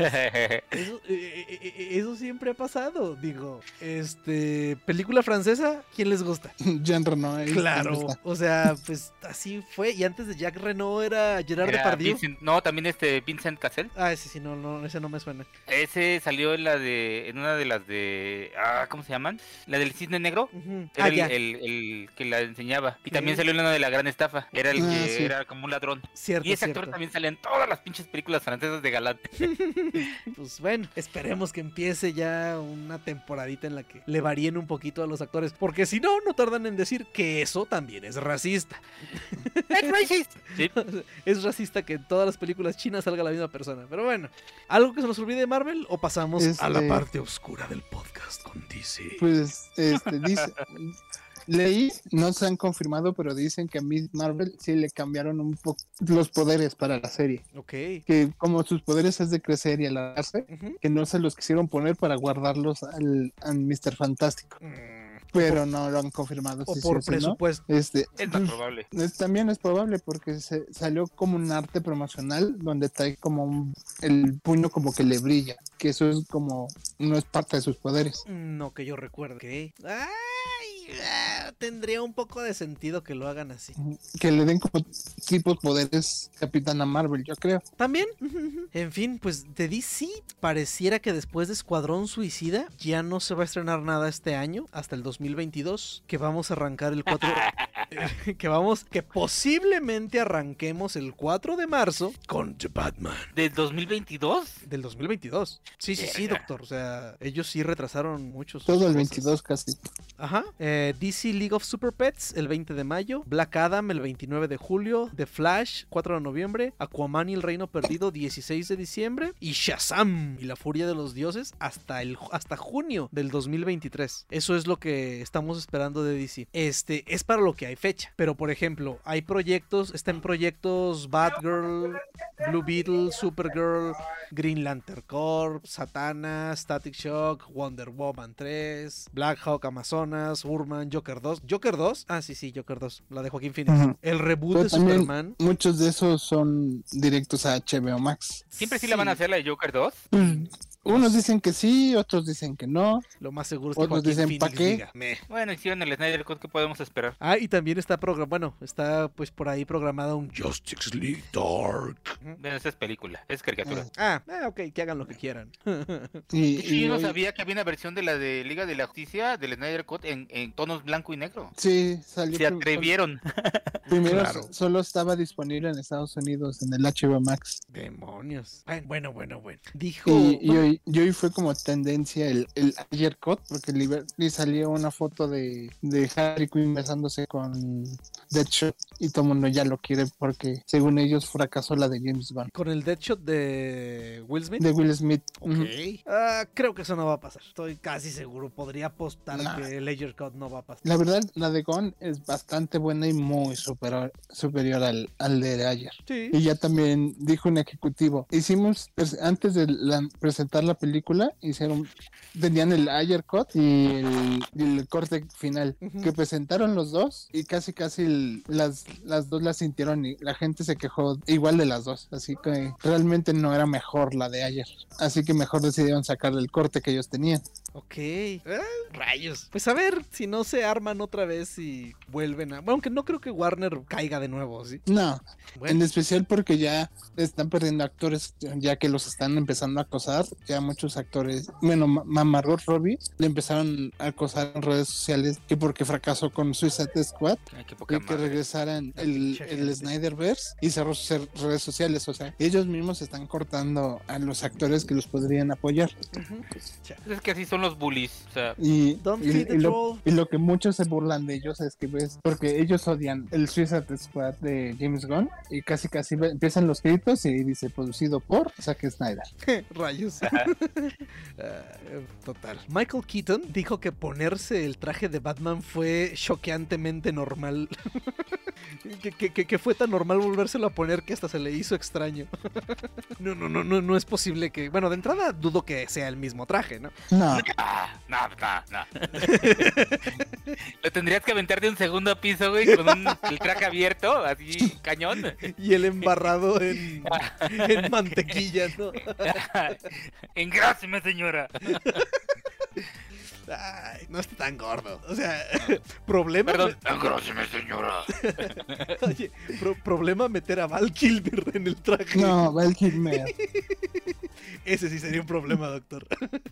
Eso, eh, eh, eh, eso siempre ha pasado, digo. Este, película francesa, ¿quién les gusta? Jean Reno. ahí Claro, o sea, pues así fue. Y antes de Jack Renault era Gerard Era Depardieu. Vincent- no, también este Vincent Cassel. Ah, ese sí, no, no, ese no me suena. Ese salió en la de, en una de las de, ah, ¿cómo se llaman? La del cisne negro. Era Ah, el, ya, el- el que la enseñaba. Y también salió en una de la gran estafa. Era el Ah, que sí. era como un ladrón. cierto, Y ese cierto. actor también salía en todas las pinches películas francesas de galán. Pues bueno, esperemos que empiece ya una temporadita en la que le varíen un poquito a los actores. Porque si no, no tardan en decir que eso también es racista. ¡Es racist! Sí. es racista que en todas las películas chinas salga la misma persona. Pero bueno, ¿algo que se nos olvide de Marvel o pasamos a la Este- parte oscura del podcast con DC? Pues, este, dice, leí, no se han confirmado, pero dicen que a Miss Marvel sí le cambiaron un poco los poderes para la serie. Ok. Que como sus poderes es de crecer y alargarse, que no se los quisieron poner para guardarlos al, al Mr. Fantástico. Mm, Pero no lo han confirmado. O si por o si no. presupuesto. Este, Es más probable. es- también es probable porque se salió como un arte promocional donde trae como un- el puño como que le brilla, que eso es como no es parte de sus poderes. No que yo recuerde. Ay, ah, tendría un poco de sentido que lo hagan así. Que le den como tipos poderes Capitana Marvel, yo creo. También. En fin, pues de DC pareciera que después de Escuadrón Suicida ya no se va a estrenar nada este año hasta el 2022, que vamos a arrancar el 4 eh, que vamos que posiblemente arranquemos el 4 de marzo con The Batman ¿De 2022? del 2022. Sí, sí, sí, doctor, o sea, ellos sí retrasaron muchos Todo el 22 casi. Ajá. Eh, DC League of Super Pets el 20 de mayo. Black Adam el 29 de julio. The Flash 4 de noviembre. Aquaman y el Reino Perdido 16 de diciembre. Y Shazam y la Furia de los Dioses hasta, el, hasta junio del 2023. Eso es lo que estamos esperando de DC. Este es para lo que hay fecha. Pero por ejemplo, hay proyectos, están proyectos Batgirl, Blue Beetle, Supergirl, Green Lantern Corps, Satana, Static Shock, Wonder Woman 3, Black Hawk Amazonas, Urman, Joker 2. ¿Joker 2? Ah, sí, sí, Joker 2, la de Joaquín Phoenix. Ujú. El reboot Pero de Superman. Muchos de esos son directos a HBO Max. ¿Siempre sí, la van a hacer la de Joker 2? Unos dicen que sí, otros dicen que no. Lo más seguro es que Otros dicen, Phoenix ¿pa' qué? diga. Bueno, hicieron el Snyder Cut, ¿qué podemos esperar? Ah, y también está programado, bueno, está pues por ahí programada un Justice League Dark. Bueno, esa es película, es caricatura. Ah, ah, ok, que hagan lo que quieran. Y, y yo no sabía que había una versión de la de Liga de la Justicia, del Snyder Cut, en, en tonos blanco y negro. Sí, salió Se atrevieron. primero Claro. solo estaba disponible en Estados Unidos en el HBO Max. Demonios. Bueno, bueno, bueno. Dijo. Y, y bueno, hoy yo hoy fue como tendencia el, el Ayer Cut, porque liber- le salió una foto de, de Harry Quinn besándose con Deadshot y todo el mundo ya lo quiere porque según ellos fracasó la de James Gunn. Con el Deadshot de Will Smith. De Will Smith. Ok. Ah, creo que eso no va a pasar. Estoy casi seguro. Podría apostar Nah. que el Ledger Cut no va a pasar. La verdad, la de Gunn es bastante buena y muy superior, superior al, al de ayer. Sí. Y ya también dijo un ejecutivo, hicimos, antes de la- presentar la película, hicieron, tenían el Ayer Cut y el, y el corte final, que presentaron los dos y casi casi el- las, las dos las sintieron y la gente se quejó igual de las dos, así que realmente no era mejor la de ayer, así que mejor decidieron sacar el corte que ellos tenían. Ok. Ah, rayos. Pues a ver si no se arman otra vez y vuelven a. Bueno, aunque no creo que Warner caiga de nuevo, ¿sí? No, Bueno. En especial porque ya están perdiendo actores, ya que los están empezando a acosar. Ya muchos actores, bueno, Ma- Margot Robbie le empezaron a acosar en redes sociales que porque fracasó con Suicide Squad Ay, poca y que regresaran el, el. Snyderverse y cerró sus redes sociales. O sea, ellos mismos están cortando a los actores que los podrían apoyar. Es que así son los bullies. O sea, Y, Don't y- feed the y lo, troll. y lo que muchos se burlan de ellos es que ves, porque ellos odian el Suicide Squad de James Gunn y casi casi empiezan los créditos y dice producido por Zack Snyder. Rayos. Ah, total. Michael Keaton dijo que ponerse el traje de Batman fue choqueantemente normal. que, que- que- que fue tan normal volvérselo a poner que hasta se le hizo extraño. no, no, no, no, no es posible que. Bueno, de entrada dudo que sea el mismo traje, ¿no? No, ah, no, no, no. Lo tendrías que aventar de un segundo piso, güey, con un, el traje abierto, así, cañón. Y el embarrado en, en mantequilla, ¿no? Engráseme, señora. Ay, no está tan gordo. O sea, problema. Perdón. Engráseme, señora. Oye, pro- problema meter a Val Kilmer en el traje. no, Val Kilmer. Ese sí sería un problema, doctor.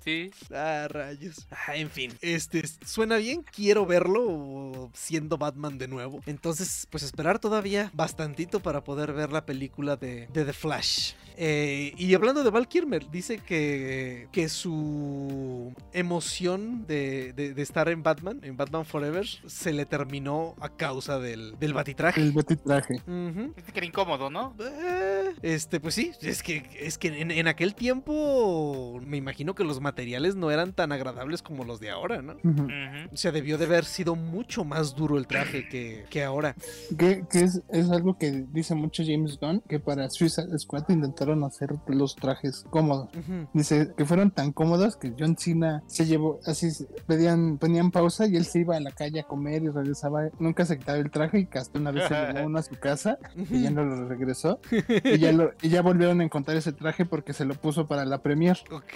Sí. Ah, rayos. Ah, en fin. Este, suena bien. Quiero verlo siendo Batman de nuevo. Entonces, pues esperar todavía bastantito para poder ver la película de, de The Flash. Eh, y hablando de Val Kilmer, dice que, que su emoción de, de- de estar en Batman, en Batman Forever, se le terminó a causa del, del batitraje. El batitraje. Ujú. Dice que era incómodo, ¿no? Eh, Este, pues sí, es que, es que en, en aquel tiempo me imagino que los materiales no eran tan agradables como los de ahora, ¿no? Ujú. Ujú. O sea, debió de haber sido mucho más duro el traje que, que ahora. Que, que es, es algo que dice mucho James Gunn, que para Suicide Squad intentaron hacer los trajes cómodos. Dice que fueron tan cómodos que John Cena se llevó, así se- pedían, ponían pausa y él se iba a la calle a comer y regresaba, nunca se quitaba el traje y hasta una vez se llevó uno a su casa y ya no lo regresó y ya, lo, y ya volvieron a encontrar ese traje porque se lo puso para la premier. Ok.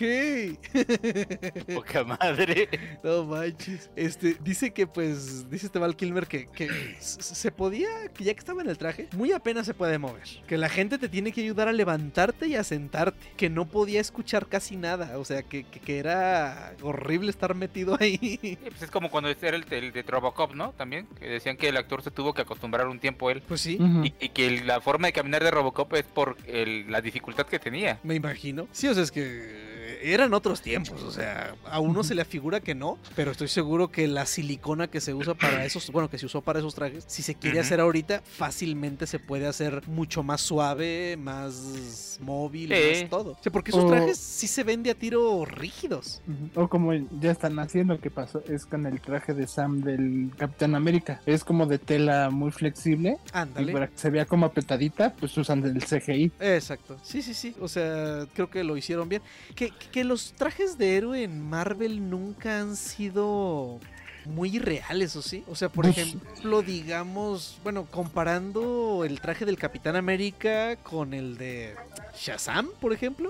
Poca madre. No manches. Este, dice que pues, dice este Val Kilmer que, que se podía, que ya que estaba en el traje, muy apenas se puede mover. Que la gente te tiene que ayudar a levantarte y a sentarte. Que no podía escuchar casi nada. O sea, que, que- que era horrible estar metido ahí. Sí, pues es como cuando era el, el de Robocop, ¿no? También, que decían que el actor se tuvo que acostumbrar un tiempo él. Pues sí. Ujú. Y, y que la forma de caminar de Robocop es por el- la dificultad que tenía. Me imagino. Sí, o sea, es que eran otros tiempos. O sea, a uno se le afigura que no, pero estoy seguro que la silicona que se usa para esos, bueno, que se usó para esos trajes, si se quiere hacer ahorita, fácilmente se puede hacer mucho más suave, más móvil, más todo. O sea, porque esos O- trajes sí se ven de a tiro rígidos. O como ya están haciendo, que pasó, es con el traje de Sam del Capitán América. Es como de tela muy flexible y Ándale. para que se vea como apretadita, pues usan el CGI. Exacto. Sí, sí, sí. O sea, creo que lo hicieron bien. Que, que- que los trajes de héroe en Marvel nunca han sido muy reales, ¿o sí? O sea, por Pues- ejemplo, digamos, bueno, comparando el traje del Capitán América con el de Shazam, por ejemplo.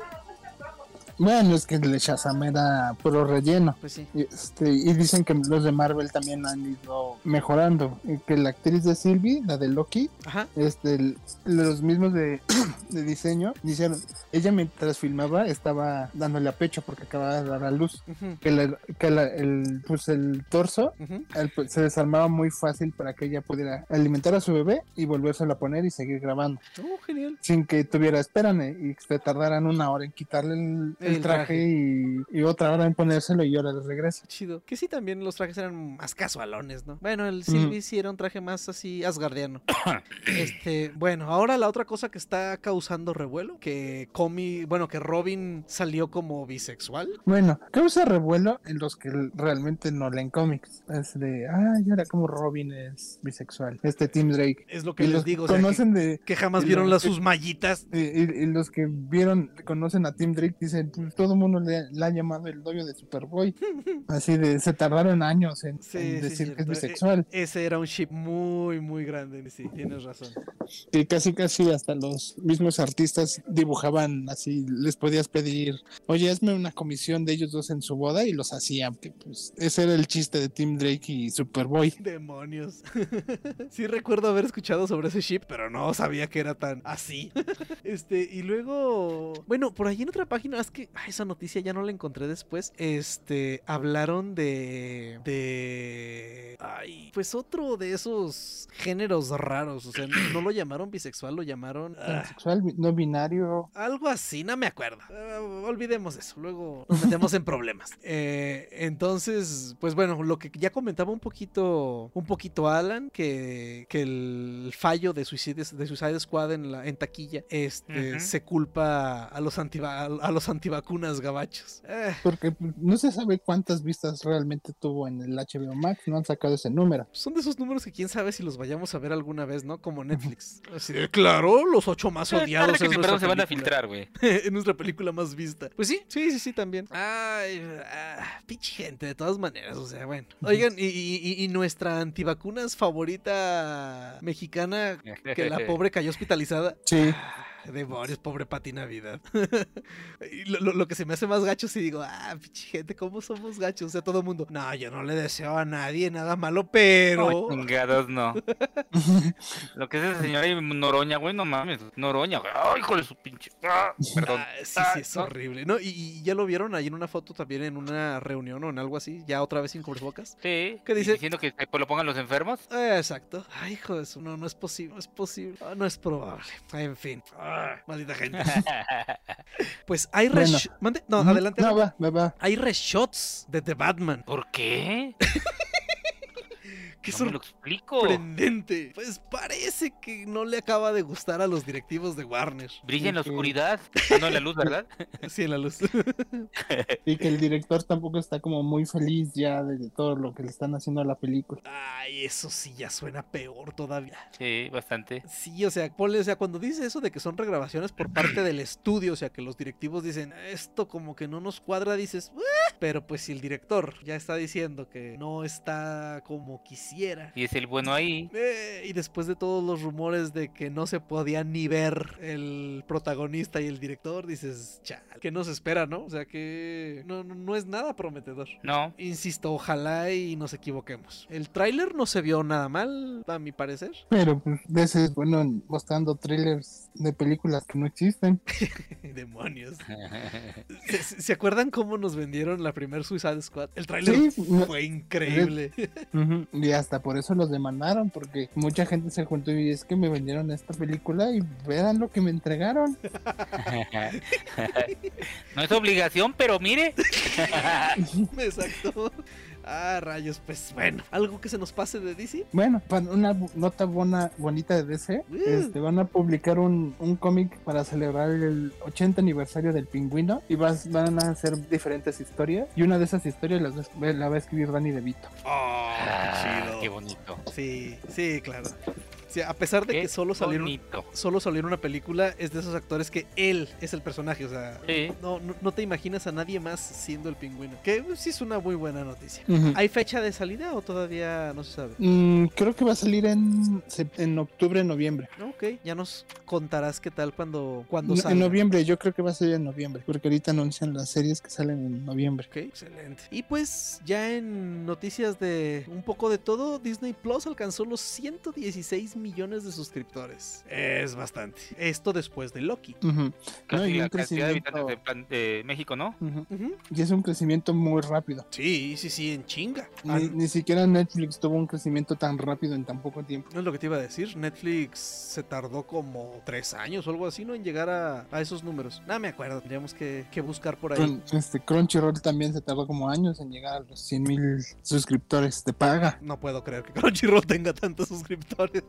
Bueno, es que el Shazam era puro relleno. Pues sí. Y, Este, y dicen que los de Marvel también han ido mejorando. Y que la actriz de Sylvie, la de Loki, Ajá. este, el- los mismos de, de diseño, dijeron, ella mientras filmaba estaba dándole a pecho porque acababa de dar a luz. Que, la- que la- el, pues el torso el- pues, se desarmaba muy fácil para que ella pudiera alimentar a su bebé y volvérselo a poner y seguir grabando. Oh, genial. Sin que tuviera, espérame, y se tardaran una hora en quitarle el, el El traje, traje. Y, y otra hora en ponérselo y ahora le regresa. Chido. Que sí, también los trajes eran más casualones, ¿no? Bueno, el Sylvie sí era un traje más así asgardiano. este, bueno, ahora la otra cosa que está causando revuelo, que Comi, bueno, que Robin salió como bisexual. Bueno, causa revuelo en los que realmente no leen cómics. Es de, ah, y ahora como Robin es bisexual. Este Tim Drake. Es lo que Y les los digo, o sea, que, conocen de... que jamás vieron las sus mallitas. Y, y- y los que vieron, conocen a Tim Drake, dicen, pues todo el mundo le, le ha llamado el novio de Superboy. Así de, se tardaron años en, Sí, en sí, decir que es bisexual. Ese era un ship muy, muy grande. Sí, tienes razón. Y casi, casi hasta los mismos artistas dibujaban así, les podías pedir, oye, hazme una comisión de ellos dos en su boda y los hacían. Que, pues, ese era el chiste de Tim Drake y Superboy. Demonios. sí recuerdo haber escuchado sobre ese ship, pero no sabía que era tan así. este, y luego, bueno, por ahí en otra página, es que ah, esa noticia ya no la encontré después. Este, hablaron de de ay, pues otro de esos géneros raros, o sea, no, no lo llamaron bisexual, lo llamaron ah, Transexual, bi- no binario. algo así, no me acuerdo. Eh, olvidemos eso, luego nos metemos en problemas. Eh, entonces, pues bueno, lo que ya comentaba un poquito, un poquito Alan, que, que el fallo de Suicide, de Suicide Squad en, la, en taquilla este, se culpa a los, antiva- a los antivacunas gabachos. Eh, Porque no se sabe cuántas vistas realmente tuvo en el HBO Max, no han sacado ese número. son de esos números que quién sabe si los vayamos a ver alguna vez, ¿no? Como Netflix. Así de, claro, los ocho más Tarde odiados. que es temprano nuestra se van a película". filtrar, güey. es nuestra película más vista. Pues sí, sí, sí, sí, también. Ay, ah, pinche gente, de todas maneras, o sea, bueno. Oigan, y, y- y- y nuestra antivacunas favorita mexicana, que la pobre cayó hospitalizada. Sí. Demonios, pobre Pati Navidad. Y lo, lo- lo que se me hace más gacho si digo, ah, pinche gente, ¿cómo somos gachos? O sea, todo el mundo, no, yo no le deseo a nadie nada malo, pero... Chingados, no. Lo que es esa señora ahí, Noroña, güey, no mames. Noroña, güey. Ay, hijo de su pinche. Ah, perdón. Ah, sí, Ah, sí, es horrible. ¿no? Y, y ya lo vieron ahí en una foto también en una reunión o en algo así, ya otra vez sin cubrebocas. Sí. ¿Qué dice? Diciendo que pues, lo pongan los enfermos. Eh, exacto. Ay, hijo de eso, no, no es posible, no es posible. Ah, no es probable. En fin. Maldita gente. Pues hay Bueno. resh- mande- No, adelante. No, adelante. va, va, va. Hay reshots de The Batman. ¿Por qué? Qué No me lo explico. sorprendente. Pues parece que no le acaba de gustar a los directivos de Warner. Brilla en la oscuridad. Ah, no en la luz, ¿verdad? Sí, en la luz. Y que el director tampoco está como muy feliz ya de todo lo que le están haciendo a la película. Ay, eso sí ya suena peor todavía. Sí, bastante. Sí, o sea, ponle, o sea, cuando dice eso de que son regrabaciones por parte del estudio, o sea, que los directivos dicen, esto como que no nos cuadra, dices, "Ah", pero pues si el director ya está diciendo que no está como quisiera. Y es el bueno ahí. eh, y después de todos los rumores de que no se podía ni ver el protagonista y el director, dices, chal, que nos espera, ¿no? O sea que no, no, no es nada prometedor. No. Insisto, ojalá y nos equivoquemos. El tráiler no se vio nada mal, a mi parecer. Pero pues veces bueno en- mostrando trailers de películas que no existen. Demonios. ¿Se, acuerdan cómo nos vendieron la primer Suicide Squad? El tráiler Sí, no- fue increíble. Ujú, Y hasta por eso los demandaron, porque mucha gente se juntó y es que me vendieron esta película y vean lo que me entregaron. no es obligación, pero mire. Exacto. Ah, rayos, pues bueno. ¿Algo que se nos pase de DC? Bueno, para una nota buena, bonita de DC, Uh. este, van a publicar un, un cómic para celebrar el 80 aniversario del pingüino y vas- van a hacer diferentes historias y una de esas historias las la va a escribir Danny DeVito. Oh, Ah, qué bonito. Sí, sí, claro. Sí, a pesar de Qué que solo salieron, solo salió en una película, es de esos actores que él es el personaje. O sea, Sí. no, no, no te imaginas a nadie más siendo el pingüino. Que sí es una muy buena noticia. ¿Hay fecha de salida o todavía no se sabe? Mm, creo que va a salir en, en octubre, noviembre. Ok, ya nos contarás qué tal cuando, cuando No, salga. en noviembre, yo creo que va a salir en noviembre, porque ahorita anuncian las series que salen en noviembre. Ok, excelente. Y pues ya en noticias de un poco de todo, Disney Plus alcanzó los 116 millones de suscriptores. Es bastante. Esto después de Loki. Casi No, y la cantidad de habitantes de, plan- de México, ¿no? Y es un crecimiento muy rápido. Sí, sí, sí, en chinga. Ah, Ni, ni siquiera Netflix tuvo un crecimiento tan rápido en tan poco tiempo. No es lo que te iba a decir. Netflix se tardó como tres años o algo así, ¿no? En llegar a, a esos números. No me acuerdo. Tendríamos que, que buscar por ahí. Con- este Crunchyroll también se tardó como años en llegar a los 100 mil suscriptores de paga, No puedo creer que Crunchyroll tenga tantos suscriptores.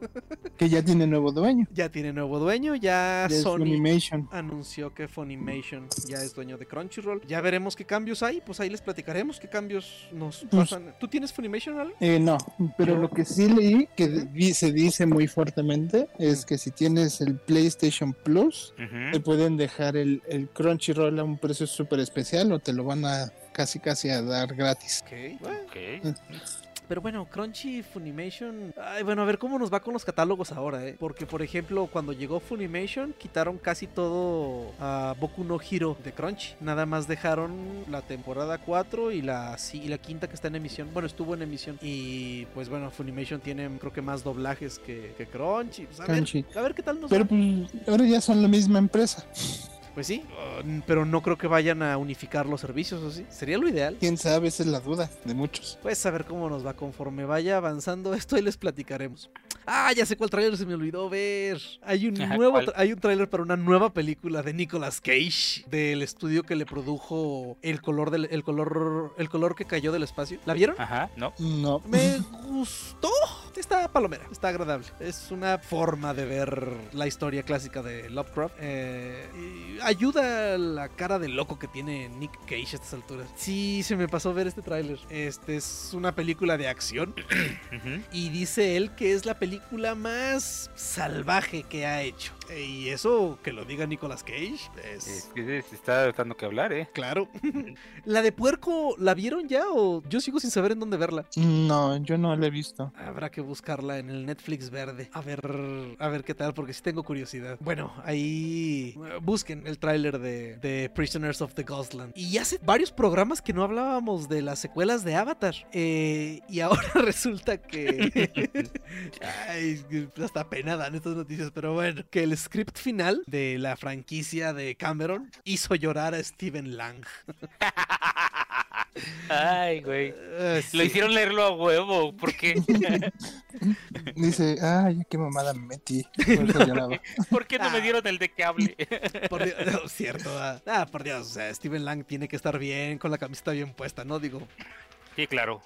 Que ya tiene nuevo dueño. ya tiene nuevo dueño. Ya Ya es Sony Funimation. anunció que Funimation ya es dueño de Crunchyroll. Ya veremos qué cambios hay. Pues ahí les platicaremos qué cambios nos Pues- pasan. ¿Tú tienes Funimation, Ale? Eh, no, pero lo que sí leí, que se dice muy fuertemente, es que si tienes el PlayStation Plus, te pueden dejar el, el Crunchyroll a un precio súper especial o te lo van a casi casi a dar gratis. Ok. Bueno, Ok. Pero bueno, Crunchy, Funimation. Ay, bueno, a ver cómo nos va con los catálogos ahora, ¿eh? Porque, por ejemplo, cuando llegó Funimation, quitaron casi todo a Boku no Hero de Crunchy. Nada más dejaron la temporada 4 y la, sí, y la quinta que está en emisión. Bueno, estuvo en emisión. Y pues bueno, Funimation tiene, creo que más doblajes que, que Crunchy. Pues, a, Crunchy. Ver, a ver qué tal nos Pero pues ahora ya son la misma empresa. Pues sí, uh, pero no creo que vayan a unificar los servicios, ¿o sí? Sería lo ideal. Quién sabe, esa es la duda de muchos. Pues a ver cómo nos va conforme vaya avanzando esto y les platicaremos. Ah, ya sé cuál tráiler se me olvidó ver. Hay un Ajá, nuevo hay un tráiler para una nueva película de Nicolas Cage del estudio que le produjo el color del el color el color que cayó del espacio. ¿La vieron? Ajá, ¿no? No. Me gustó. Está palomera, está agradable. Es una forma de ver la historia clásica de Lovecraft. Eh, y ayuda a la cara de loco que tiene Nick Cage a estas alturas. Sí, se me pasó ver este tráiler. Este es una película de acción. Y dice él que es la película más salvaje que ha hecho. Y eso, que lo diga Nicolas Cage, es... Es que se está dando que hablar, ¿eh? Claro. ¿La de puerco la vieron ya o yo sigo sin saber en dónde verla? No, yo no la he visto. Habrá que buscarla en el Netflix verde. A ver, a ver qué tal, porque sí tengo curiosidad. Bueno, ahí eh, busquen el tráiler de, de Prisoners of the Ghostland. Y hace varios programas que no hablábamos de las secuelas de Avatar. Eh, y ahora resulta que... Ay, hasta pena dan estas noticias, pero bueno. Que el script final de la franquicia de Cameron hizo llorar a Steven Lang. Ay, güey. Eh, Lo hicieron leerlo a huevo, porque Dice, ay, qué mamada me metí. Por eso lloraba. ¿por qué no me Ah. dieron el de que hable? Por Dios, no, cierto. Ah, ah, por Dios, o sea, Steven Lang tiene que estar bien, con la camiseta bien puesta, ¿no? Digo, Sí, claro.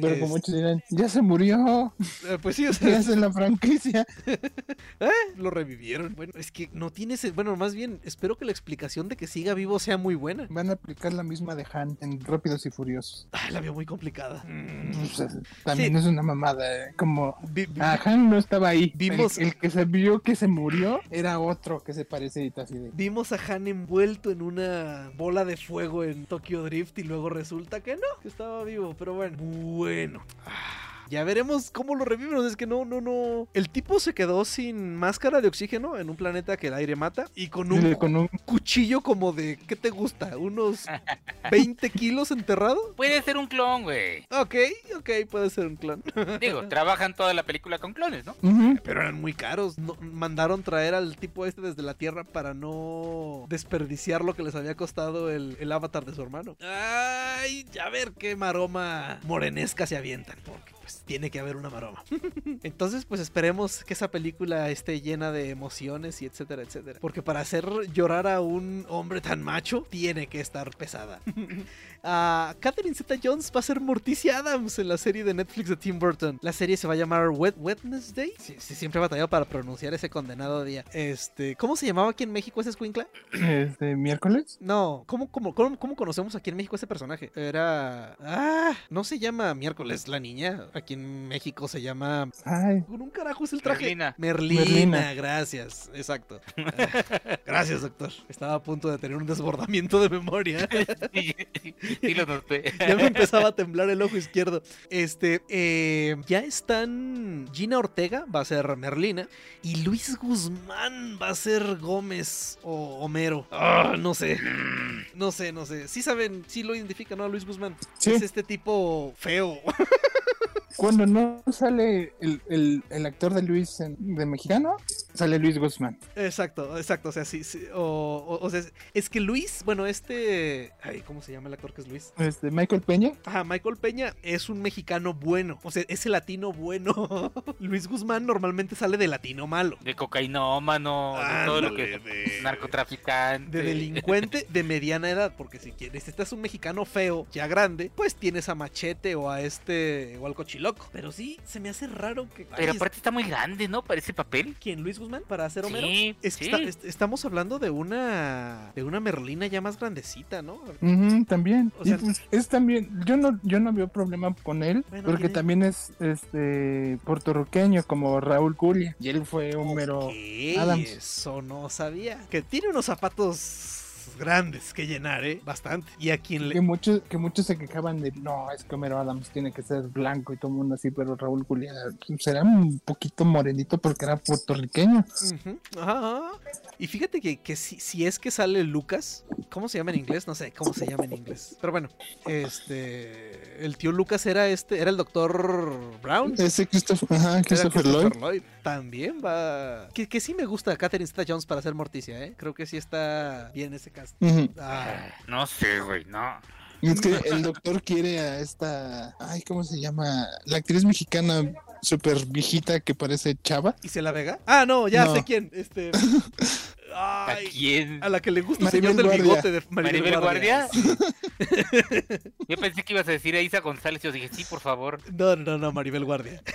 Pero es- como muchos dirán, ya se murió. eh, pues sí, o Ya sea, es en la franquicia. lo revivieron. Bueno, es que no tiene, se- bueno, más bien, espero que la explicación de que siga vivo sea muy buena. Van a aplicar la misma de Han en Rápidos y Furiosos. Ah, la veo muy complicada. Mm. Pues, eh, también es una mamada. eh, Como Vi- vi- ah, Han no estaba ahí. Vimos- El, el que se vio que se murió era otro que se parece y así de. Vimos a Han envuelto en una bola de fuego en Tokyo Drift y luego resulta que no, que estaba vivo, pero bueno. Bueno. Ah, Ya veremos cómo lo reviven. Es que no, no, no. El tipo se quedó sin máscara de oxígeno en un planeta que el aire mata y con un, con un cuchillo como de, ¿qué te gusta? ¿Unos 20 kilos enterrado? Puede ser un clon, güey. Ok, ok, puede ser un clon. Digo, trabajan toda la película con clones, ¿no? Pero eran muy caros. No- mandaron traer al tipo este desde la Tierra para no desperdiciar lo que les había costado el, el avatar de su hermano. Ay, a ver qué maroma morenesca se avientan. Porque pues tiene que haber una maroma. Entonces pues esperemos que esa película esté llena de emociones y etcétera, etcétera. Porque para hacer llorar a un hombre tan macho tiene que estar pesada. Ah, Catherine Zeta Jones va a ser Morticia Adams en la serie de Netflix de Tim Burton. La serie se va a llamar Wed- Wednesday. Sí, sí, siempre he batallado para pronunciar ese condenado día. Este, ¿cómo se llamaba aquí en México ese escuincla? Este, miércoles. No, ¿cómo, cómo, cómo, cómo conocemos aquí en México ese personaje? Era. Ah, no se llama miércoles la niña. Aquí en México se llama. Ay, Con un carajo es el traje. Merlina. Merlina, Merlina. gracias. Exacto. Ah, gracias, doctor. Estaba a punto de tener un desbordamiento de memoria. Sí, sí, sí lo noté. Ya me empezaba a temblar el ojo izquierdo. Este, eh, ya están. Gina Ortega va a ser Merlina. Y Luis Guzmán va a ser Gómez o Homero. Ah, no sé. No sé, no sé. Sí saben, sí lo identifican, ¿no? A Luis Guzmán. Sí. Es este tipo feo. Cuando no sale el, el, el actor de Luis en- de mexicano, sale Luis Guzmán. Exacto, exacto. O sea, sí, sí, o, o- o sea, es- que Luis, bueno, este. Ay, ¿cómo se llama el actor que es Luis? Este, Michael Peña. Ajá, Michael Peña es un mexicano bueno. O sea, es el latino bueno. Luis Guzmán normalmente sale de latino malo. De cocainómano, de todo lo que narcotraficante. De delincuente de mediana edad, porque si quieres, si estás un mexicano feo, ya grande, pues tienes a Machete o a este, o al Cochiloco. Pero sí, se me hace raro que... Pero Ay, aparte está muy grande, ¿no? Para ese papel. ¿Quién? ¿Luis Guzmán? ¿Para hacer Homero? Sí, Es que sí. está- est- estamos hablando de una de una Merlina ya más grandecita, ¿no? Ujú, también. O Y, sea- pues, es también, yo no, yo no veo problema con él, Bueno, porque tiene- también es este puertorriqueño como Raúl Julia. Y él fue un mero Ok, Adams. Eso no sabía. Que tiene unos zapatos grandes que llenar, ¿eh? Bastante. Y a quien que le... muchos, que muchos se quejaban de no, es que Homero Adams tiene que ser blanco y todo el mundo así, pero Raúl pues, será un poquito morenito porque era puertorriqueño. Ujú, ajá, ajá. Y fíjate que, que si, si es que sale Lucas, ¿cómo se llama en inglés? No sé cómo se llama en inglés. Pero bueno, este. El tío Lucas era este, era el doctor Brown. Ese Christopher, ajá, Era Christopher Lloyd. Lloyd. También va. Que, que sí me gusta Catherine Zeta Jones para ser Morticia, ¿eh? Creo que sí está bien ese cast. Ujú. Ah, No sé, güey, no. Es que el doctor quiere a esta, ay, ¿cómo se llama? La actriz mexicana súper viejita que parece chava. ¿Y se la vega? Ah, no, ya No. sé quién. Este. ¿A Ay, quién? a la que le gusta el Maribel señor del Guardia. bigote de Maribel, ¿Maribel Guardia. Guardia? Yo pensé que ibas a decir a Isa González. Yo dije, sí, por favor. No, no, no, Maribel Guardia.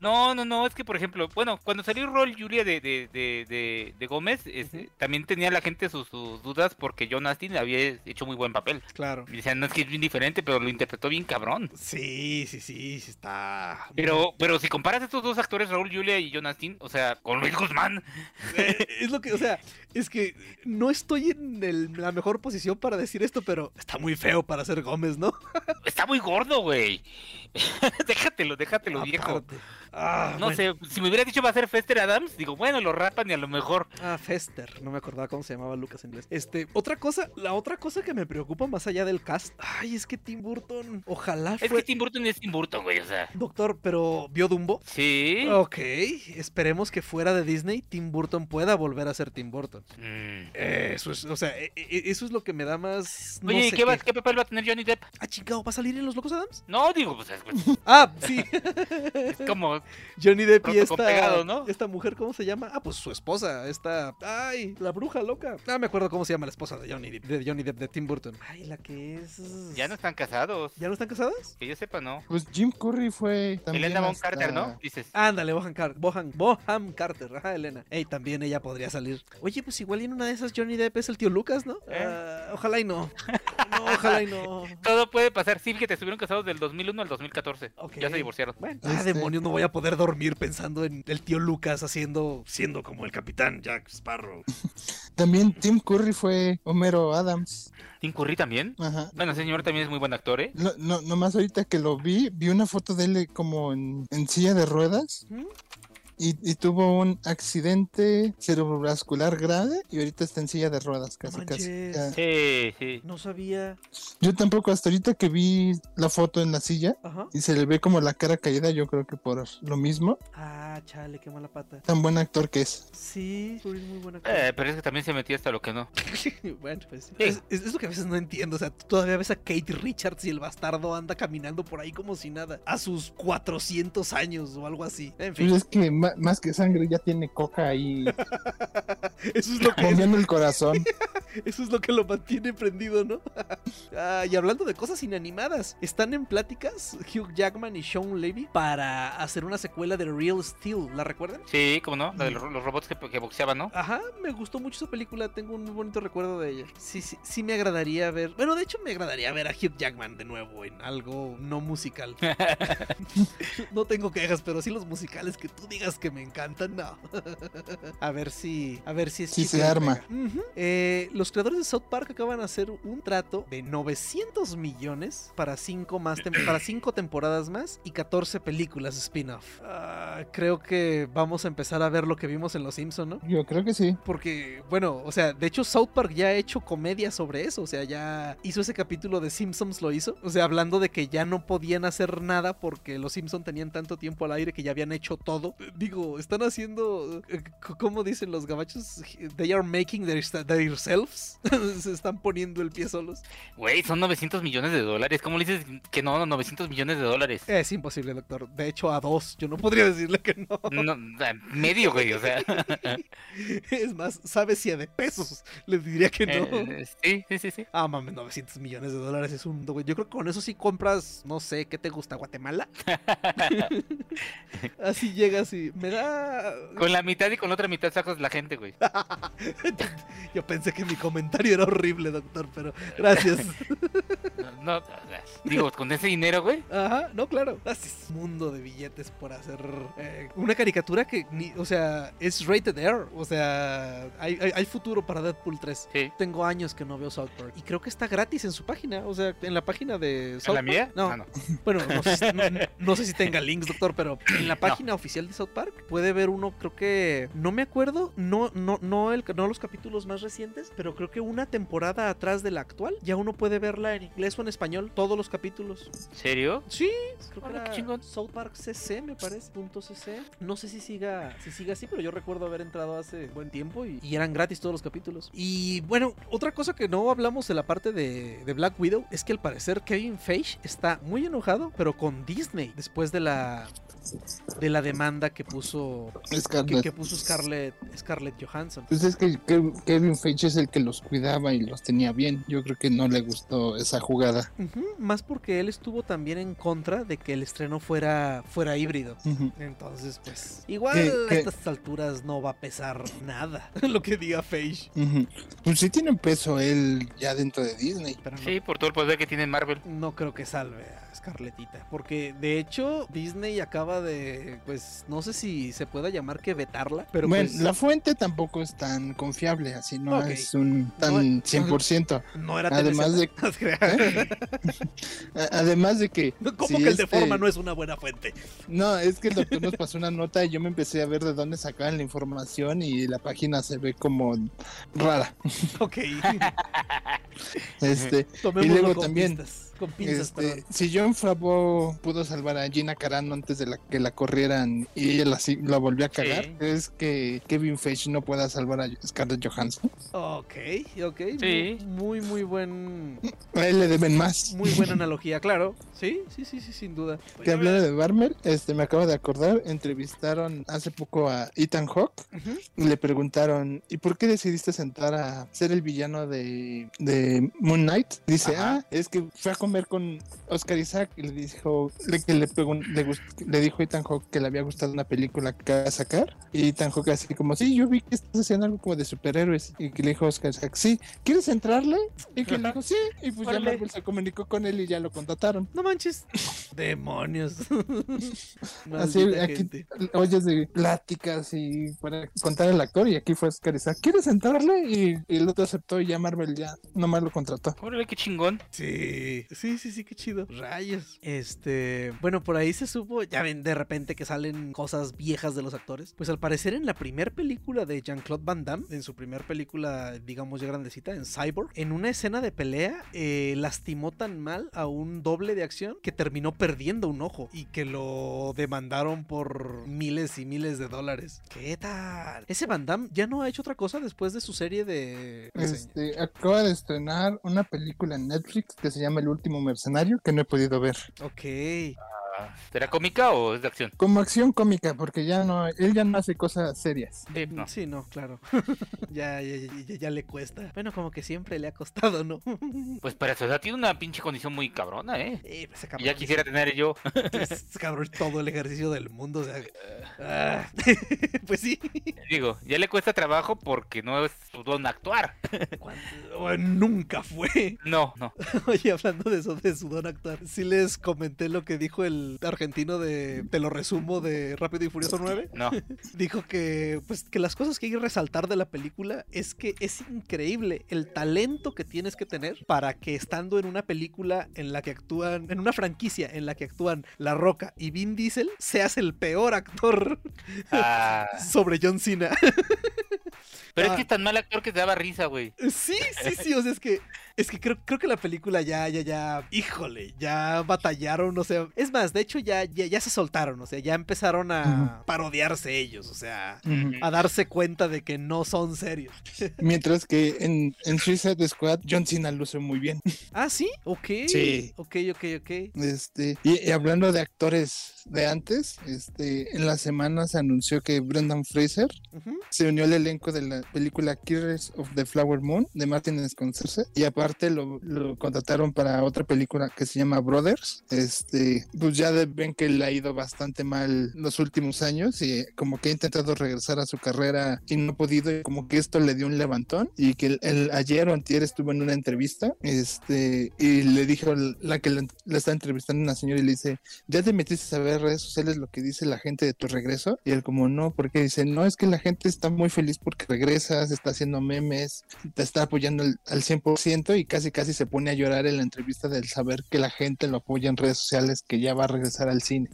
No, no, no, es que por ejemplo, bueno, cuando salió Rol Julia de, de, de, de, de Gómez, este, Ujú. también tenía la gente sus, sus dudas porque John Astin había hecho muy buen papel. Claro. Y decían, no es que es bien diferente, pero lo interpretó bien cabrón. Sí, sí, sí, sí está. Pero, pero si comparas estos dos actores, Raúl Julia y John Astin, o sea, con Luis Guzmán, Eh, es lo que, o sea, accept. Es que no estoy en el- la mejor posición para decir esto, pero está muy feo para ser Gómez, ¿no? está muy gordo, güey. déjatelo, déjatelo, viejo. Ah, No bueno. sé, si me hubiera dicho va a ser Fester Adams, digo, bueno, lo rapan y a lo mejor. Ah, Fester, no me acordaba cómo se llamaba Lucas en inglés. Este, otra cosa, la otra cosa que me preocupa más allá del cast, ay, es que Tim Burton, ojalá Es fue que Tim Burton es Tim Burton, güey, o sea. doctor, pero vio Dumbo. Sí. Ok, esperemos que fuera de Disney Tim Burton pueda volver a ser Tim Burton. Mm. Eso es, o sea, e- e- eso es lo que me da más. no Oye, ¿y sé qué, va- qué papel va a tener Johnny Depp? Ah, chingado, ¿va a salir en Los Locos Adams? No, digo, pues es, Ah, sí. es como Johnny Depp y esta, con pegado, ¿no? esta mujer, ¿cómo se llama? Ah, pues su esposa, esta, ay, la bruja loca. Ah, me acuerdo cómo se llama la esposa de Johnny Depp, de Johnny Depp, de Tim Burton. Ay, la que es... ya no están casados. ¿Ya no están casadas? Que yo sepa, no. Pues Jim Curry fue también Elena Von hasta- Carter, ¿no? Dices. Ándale, Bohan, Car Bohan, Bohan Carter, ajá, Elena. Ey, también ella podría salir. Oye, pues igual y en una de esas Johnny Depp es el tío Lucas, ¿no? ¿Eh? Ah, ojalá y no. No, ojalá y no. Todo puede pasar. Sí, fíjate, estuvieron casados del 2001 al 2014. Ok. Ya se divorciaron. Bueno, ah, Este- demonios, no voy a poder dormir pensando en el tío Lucas haciendo, siendo como el capitán Jack Sparrow. También Tim Curry fue Homero Adams. Tim Curry también. Ajá. Bueno, ese señor también es muy buen actor, ¿eh? No, no, nomás ahorita que lo vi, vi una foto de él como en, en silla de ruedas ¿Mm? Y, y tuvo un accidente cerebrovascular grave y ahorita está en silla de ruedas casi casi. Sí, sí. No sabía. Yo tampoco hasta ahorita que vi la foto en la silla Ajá. y se le ve como la cara caída, yo creo que por lo mismo, Ah, chale, qué mala pata. tan buen actor que es. Sí, es muy buena. Eh, pero es que también se metía hasta lo que no. bueno, pues sí. Sí. Es, lo que a veces no entiendo. O sea, tú todavía ves a Kate Richards y el bastardo anda caminando por ahí como si nada. A sus 400 años o algo así. En Pues fin, es que más que sangre ya tiene coca ahí eso es lo que, moviendo el corazón. eso es lo, que lo mantiene prendido, ¿no? Ah, y hablando de cosas inanimadas, están en pláticas Hugh Jackman y Sean Levy para hacer una secuela de Real Steel. ¿La recuerdan? Sí, ¿cómo no? La de los, los robots que, que boxeaban, ¿no? Ajá, me gustó mucho esa película, tengo un muy bonito recuerdo de ella. Sí, sí, sí me agradaría ver. Bueno, de hecho me agradaría ver a Hugh Jackman de nuevo en algo no musical. no tengo quejas, pero sí los musicales que tú digas que me encantan, no. a ver si, a ver si es se arma. Eh, los creadores de South Park acaban de hacer un trato de 900 millones para cinco, más tem- para cinco temporadas más y 14 películas spin-off. Ah, creo que vamos a empezar a ver lo que vimos en Los Simpson, ¿no? Yo creo que sí. Porque, bueno, o sea, de hecho South Park ya ha hecho comedia sobre eso, o sea, ya hizo ese capítulo de Simpsons, lo hizo, o sea, hablando de que ya no podían hacer nada porque los Simpsons tenían tanto tiempo al aire que ya habían hecho todo. Digo, están haciendo, eh, ¿cómo dicen los gabachos? They are making their, themselves. Se están poniendo el pie solos. Güey, son 900 millones de dólares. ¿Cómo le dices que no? 900 millones de dólares. Es imposible, doctor. De hecho, a dos. Yo no podría decirle que no. No, medio, güey, o sea. Es más, ¿sabes si a de pesos? Les diría que no. eh, sí, sí, sí, sí. Ah, mames, 900 millones de dólares es un... güey. Yo creo que con eso sí compras, no sé, ¿qué te gusta? ¿Guatemala? así llegas y me da... Con la mitad y con la otra mitad sacas la gente, güey. Yo pensé que mi comentario era horrible, doctor, pero gracias. No, no, digo, con ese dinero, güey. Ajá, no, claro. Así es un mundo de billetes por hacer eh, una caricatura que, ni, o sea, es rated R. O sea, hay, hay, hay futuro para Deadpool 3. Sí. Tengo años que no veo South Park. Y creo que está gratis en su página. O sea, en la página de South ¿En la Park. mía? No, Ah, no. Bueno, no sé si tenga links, doctor, pero en la página oficial de South Park puede ver uno, creo que no me acuerdo, no no no el no los capítulos más recientes, pero creo que una temporada atrás de la actual ya uno puede verla en inglés o en español todos los capítulos. ¿Serio? Sí, creo que era. South Park CC, me parece, punto CC. No sé si siga si siga así, pero yo recuerdo haber entrado hace buen tiempo y, y eran gratis todos los capítulos. Y bueno, otra cosa que no hablamos de la parte de, de Black Widow es que al parecer Kevin Feige está muy enojado, pero con Disney después de la de la demanda que puso que, Scarlett. que puso Scarlett Scarlett Johansson. Pues es que Ke- Kevin Feige es el que los cuidaba y los tenía bien. Yo creo que no le gustó esa jugada. Más porque él estuvo también en contra de que el estreno fuera fuera híbrido. Entonces, pues, igual ¿Qué- a estas alturas no va a pesar nada lo que diga Feige. Pues sí tiene peso él ya dentro de Disney. Pero no, Sí, por todo el poder que tiene Marvel. no creo que salve a Scarlettita. Porque de hecho, Disney acaba de, pues, no sé si se pueda llamar que vetarla. Pero bueno, pues, la fuente tampoco es tan confiable, así no es un tan No- 100%. no era además. A- Además de que... ¿Cómo si que el de este- forma no es una buena fuente? No, es que el doctor nos pasó una nota y yo me empecé a ver de dónde sacaban la información y la página se ve como rara. Ok. Este, Tomémoslo luego también, pinzas. Con pinzas, este, perdón. si John Favreau pudo salvar a Gina Carano antes de la, que la corrieran y ella la, volvió a cagar, Sí. es que Kevin Feige no pueda salvar a Scarlett Johansson. Ok, ok. Sí. Muy, muy buen. A él le deben más. Muy buena analogía, claro. Sí, sí, sí, sí, sin duda. Que hablando de Barmer, este, me acabo de acordar, entrevistaron hace poco a Ethan Hawke y le preguntaron, ¿y por qué decidiste sentar a ser el villano de, de Moon Knight? Dice, Ajá. ah, es que fue a comer con Oscar Isaac y le dijo, le, que le, pregun- le, le dijo a Ethan Hawke que le había gustado una película que va a sacar y Ethan Hawke así como, sí, yo vi que estás haciendo algo como de superhéroes y que le dijo a Oscar Isaac, sí, ¿quieres entrarle? Y que le dijo, sí, y pues ya. Marvel se comunicó con él y ya lo contrataron. No manches. Demonios. Así aquí gente. oyes de pláticas y para contar el actor y aquí fue Oscar Isaac, ¿quieres entrarle? Y, y el otro aceptó y ya Marvel ya nomás lo contrató. Órale, qué chingón. Sí, sí, sí, sí, qué chido. Rayos. Este, bueno, por ahí se supo, ya ven de repente que salen cosas viejas de los actores. Pues al parecer en la primer película de Jean-Claude Van Damme, en su primer película, digamos ya grandecita, en Cyborg, en una escena de pelea, eh, lastimó tan mal a un doble de acción que terminó perdiendo un ojo y que lo demandaron por miles y miles de dólares. ¿Qué tal? Ese Van Damme ya no ha hecho otra cosa después de su serie de... Este, acaba de estrenar una película en Netflix que se llama El último mercenario que no he podido ver. Ok. ¿Será cómica o es de acción? Como acción cómica, porque ya no, él ya no hace cosas serias. Sí, no. Sí, no, claro. ya, ya, ya, le cuesta. Bueno, como que siempre le ha costado, ¿no? Pues para su edad tiene una pinche condición muy cabrona, ¿eh? Eh, pues cabrón ya quisiera tener yo. Cabrón todo el ejercicio del mundo, o sea. ah, pues sí. Digo, ya le cuesta trabajo porque no es su don actuar. Bueno, nunca fue. No, no. Oye, hablando de eso de su don actuar, sí les comenté lo que dijo el, el argentino de te lo resumo de Rápido y Furioso 9? No. Dijo que pues que las cosas que hay que resaltar de la película es que es increíble el talento que tienes que tener para que estando en una película en la que actúan en una franquicia en la que actúan La Roca y Vin Diesel seas el peor actor Ah, sobre John Cena. pero Ah. es que es tan mal actor que te daba risa, güey. Sí, sí, sí, o sea, es que es que creo, creo que la película ya, ya, ya, híjole, ya batallaron, o sea, es más, de hecho ya, ya, ya se soltaron, o sea, ya empezaron a parodiarse ellos, o sea, a darse cuenta de que no son serios. Mientras que en, en Suicide Squad, John Cena luce muy bien. Ah, sí, ok. Sí. Ok, ok, ok. Este, y, y hablando de actores de antes, este, en la semana se anunció que Brendan Fraser Ujú. se unió al elenco de la película Killers of the Flower Moon de Martin Scorsese y aparte lo, lo contrataron para otra película que se llama Brothers. Este, pues ya ven que le ha ido bastante mal los últimos años y como que ha intentado regresar a su carrera y no ha podido y como que esto le dio un levantón y que el, el- ayer o antier estuvo en una entrevista este y le dijo la que le, le está entrevistando una señora y le dice ¿ya te metiste a ver redes sociales lo que dice la gente de tu regreso? Y él como no, porque dice, no, es que la gente está muy feliz porque regresas, está haciendo memes, te está apoyando al, al 100% y casi casi se pone a llorar en la entrevista del saber que la gente lo apoya en redes sociales, que ya va a regresar al cine.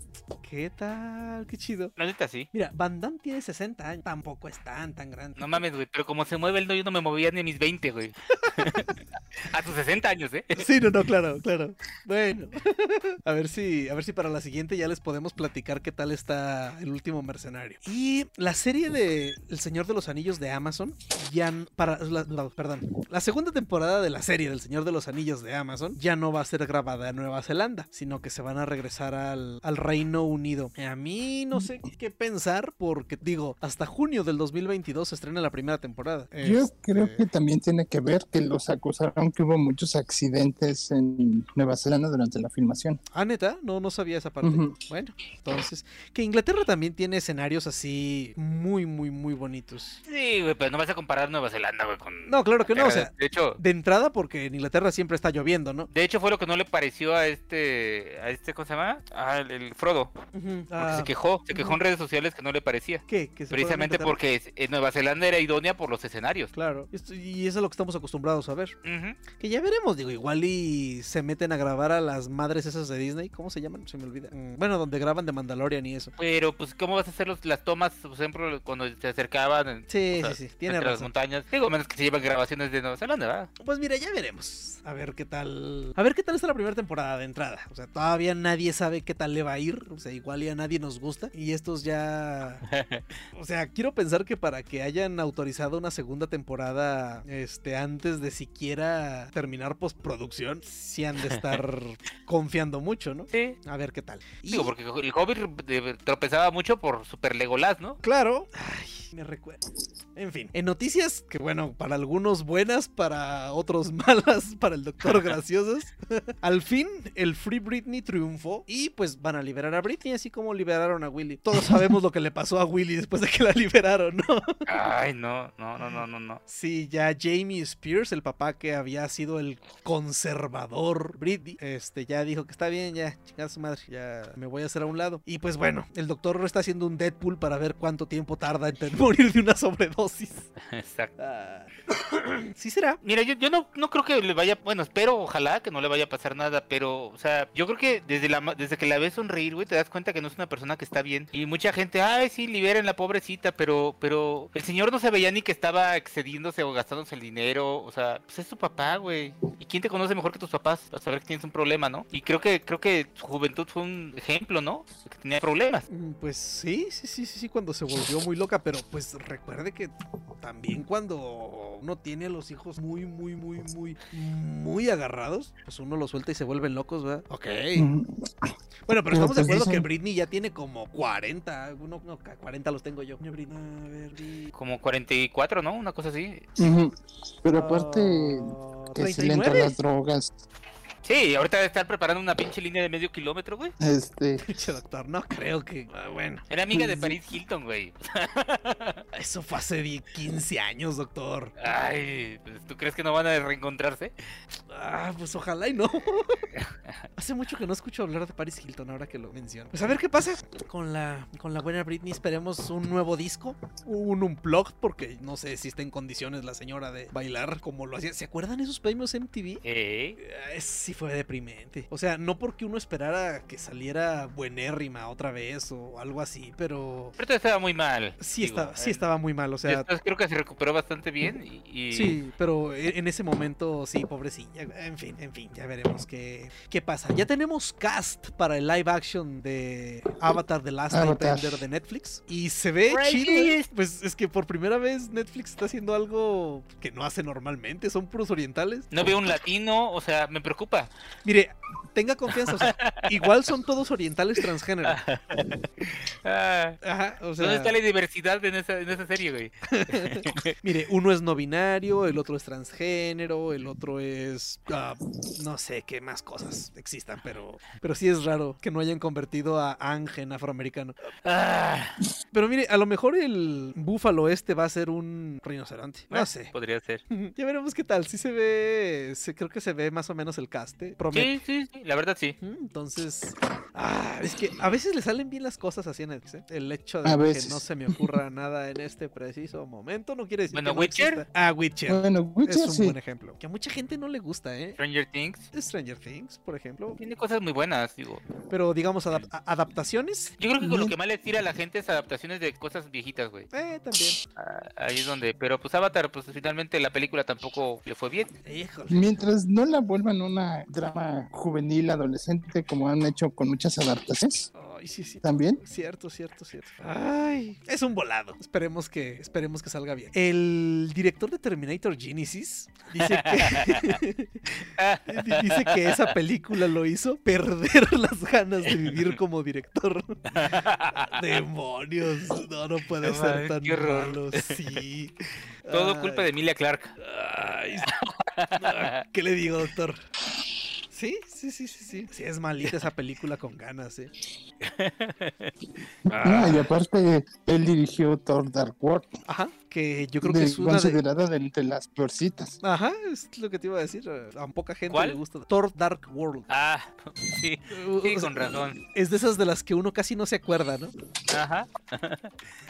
¿Qué tal? Qué chido. La neta sí. Mira, Van Damme tiene 60 años, tampoco es tan, tan grande. No mames, güey, pero como se mueve el no, yo no me movía ni a mis 20, güey. a tus 60 años, ¿eh? Sí, no, no, claro, claro. Bueno, a ver si, a ver si para la siguiente ya les podemos platicar qué tal está el último mercenario. Y la serie de El Señor de los Anillos de Amazon ya para la, la- perdón, la segunda temporada de la serie del Señor de los Anillos de Amazon ya no va a ser grabada en Nueva Zelanda, sino que se van a regresar al, al Reino Unido. A mí no sé qué pensar porque digo, hasta junio del 2022 se estrena la primera temporada. Yo Este, creo que también tiene que ver que los acusaron que hubo muchos accidentes en Nueva Zelanda durante la filmación. Ah, neta, no, no sabía esa parte. Ujú. Bueno, entonces, que Inglaterra también tiene escenarios así muy, muy, muy bonitos. Sí, güey, pero no vas a comparar Nueva Zelanda, güey, con... No, claro que no, o sea, De hecho, de entrada porque en Inglaterra siempre está lloviendo, ¿no? de hecho fue lo que no le pareció a este, a este, ¿cómo se llama? Ah, el, Frodo. Porque ah, se quejó, se quejó en redes sociales que no le parecía. ¿Qué? Que Precisamente porque en Nueva Zelanda era idónea por los escenarios. Claro, esto- y eso es lo que estamos acostumbrados a ver. Que ya veremos, digo, igual y se meten a grabar a las madres esas de Disney, ¿cómo se llaman? Se me olvida. Mm, Bueno, donde graban de Mandalorian y eso. Pero, pues, ¿cómo vas a hacer los- las tomas, por ejemplo, cuando se acercaban en- Sí, o sea, sí, sí, tiene entre las razón. montañas? Digo, menos que se llevan grabaciones de Nueva Zelanda, ¿verdad? Pues mira, ya veremos. A ver qué tal. A ver qué tal está la primera temporada de entrada. O sea, todavía nadie sabe qué tal le va a ir. O sea, igual ya nadie nos gusta. Y estos ya. O sea, quiero pensar que para que hayan autorizado una segunda temporada este, antes de siquiera terminar postproducción, sí han de estar confiando mucho, ¿no? Sí. A ver qué tal. Digo, porque el Hobbit de- tropezaba mucho por Super Legolas, ¿no? Claro. Ay, me recuerdo. En fin, en noticias que bueno, para algunos buenas, para otros malas, para el doctor graciosas. Al fin, el Free Britney triunfó y pues van a liberar a Britney, así como liberaron a Willy. Todos sabemos lo que le pasó a Willy después de que la liberaron, ¿no? Ay, no, no, no, no, no, no. Sí, ya Jamie Spears, el papá que había sido el conservador Britney, este ya dijo que está bien, ya, chingada su madre, ya me voy a hacer a un lado. Y pues bueno, el doctor está haciendo un Deadpool para ver cuánto tiempo tarda en ter- morir de una sobredosis. Exacto. Ah, sí será. Mira, yo, yo no, no creo que le vaya, bueno, espero, ojalá que no le vaya a pasar nada, pero, o sea, yo creo que desde la desde que la ves sonreír, güey, te das cuenta que no es una persona que está bien. Y mucha gente, ay, sí, liberen la pobrecita, pero, pero el señor no se veía ni que estaba excediéndose o gastándose el dinero, o sea, pues es tu papá, güey. ¿Y quién te conoce mejor que tus papás para saber que tienes un problema, no? Y creo que, creo que su juventud fue un ejemplo, ¿no? Que tenía problemas. Mm, Pues sí, sí, sí, sí, sí, cuando se volvió muy loca, pero pues recuerde que también cuando uno tiene a los hijos muy, muy, muy, muy, muy agarrados, pues uno los suelta y se vuelven locos, ¿verdad? Ok. Mm, Bueno, pero Pero, estamos de acuerdo que Britney ya tiene como 40. No, no, 40 los tengo yo. A ver, Britney. Como 44, ¿no? Una cosa así. Pero aparte Ah, que se le entran 39. las drogas. Sí, ahorita debe estar preparando una pinche línea de medio kilómetro, güey. Este, Pinche doctor, no creo que. ah, bueno, Era amiga de. Paris Hilton, güey. eso fue hace 10, 15 años, doctor. Ay, pues, ¿tú crees que no van a reencontrarse? Ah, pues ojalá y no. Hace mucho que no escucho hablar de Paris Hilton ahora que lo menciono. Pues a ver qué pasa con la, con la buena Britney. Esperemos un nuevo disco, un unplugged, porque no sé si está en condiciones la señora de bailar como lo hacía. ¿Se acuerdan esos premios MTV? Eh, Eh, sí fue deprimente. O sea, no porque uno esperara que saliera buenérrima otra vez o algo así, pero pero estaba muy mal. sí, digo, estaba, sí estaba muy mal. O sea, después creo que se recuperó bastante bien y... y- Sí, pero e- en ese momento, sí, pobrecilla. En fin, en fin, ya veremos qué, qué pasa. Ya tenemos cast para el live action de Avatar The Last. Airbender de Netflix. Y se ve chido. ¿eh? Pues es que por primera vez Netflix está haciendo algo que no hace normalmente. Son puros orientales. No veo un latino, o sea, me preocupa. Mire, tenga confianza. o sea, igual son todos orientales transgénero. Ah, Ajá, o sea. ¿Dónde está la diversidad en esa, en esa serie, güey? Mire, uno es no binario, el otro es transgénero, el otro es. ah, no sé qué más cosas existan, pero, pero sí es raro que no hayan convertido a Ang en afroamericano. Ah, Pero mire, a lo mejor el búfalo este va a ser un rinoceronte. No sé. Podría ser. Ya veremos qué tal. Sí se ve. se- creo que se ve más o menos el Sí, sí, sí, la verdad sí. Entonces, ah, es que a veces le salen bien las cosas así en Netflix, ¿eh? El hecho de A que veces. no se me ocurra nada en este preciso momento no quiere decir Bueno, que no Witcher. exista. Ah, Witcher. bueno, Es Witcher un sí. buen ejemplo. Que a mucha gente no le gusta, ¿eh? Stranger Things Stranger Things, por ejemplo. tiene cosas muy buenas, digo. Pero digamos, adap- adaptaciones. Yo creo que con lo que más le tira a la gente es adaptaciones de cosas viejitas, güey. Eh, también. Ah, ahí es donde. Pero pues Avatar, pues finalmente la película tampoco le fue bien. Híjole. Mientras no la vuelvan una drama juvenil, adolescente, como han hecho con muchas adaptaciones, Ay, sí, sí. también. Cierto, cierto, cierto. Ay, es un volado. Esperemos que, esperemos que salga bien. El director de Terminator Genesis dice que, di- dice que esa película lo hizo perder las ganas de vivir como director. Demonios, no, no puede No ser tan qué horror. malo. Sí. Todo culpa de Emilia Clark. ay, no, ¿Qué le digo, doctor? Sí, sí, sí, sí, sí. Sí, es malita esa película con ganas, eh. Ah, y aparte, él dirigió Thor Dark World, Ajá, que yo creo que de- es una de... considerada de entre las peorcitas. Ajá, es lo que te iba a decir. A poca gente ¿Cuál? le gusta. Thor Dark World. Ah, sí, Uh, sí, con razón. Es de esas de las que uno casi no se acuerda, ¿no? Ajá.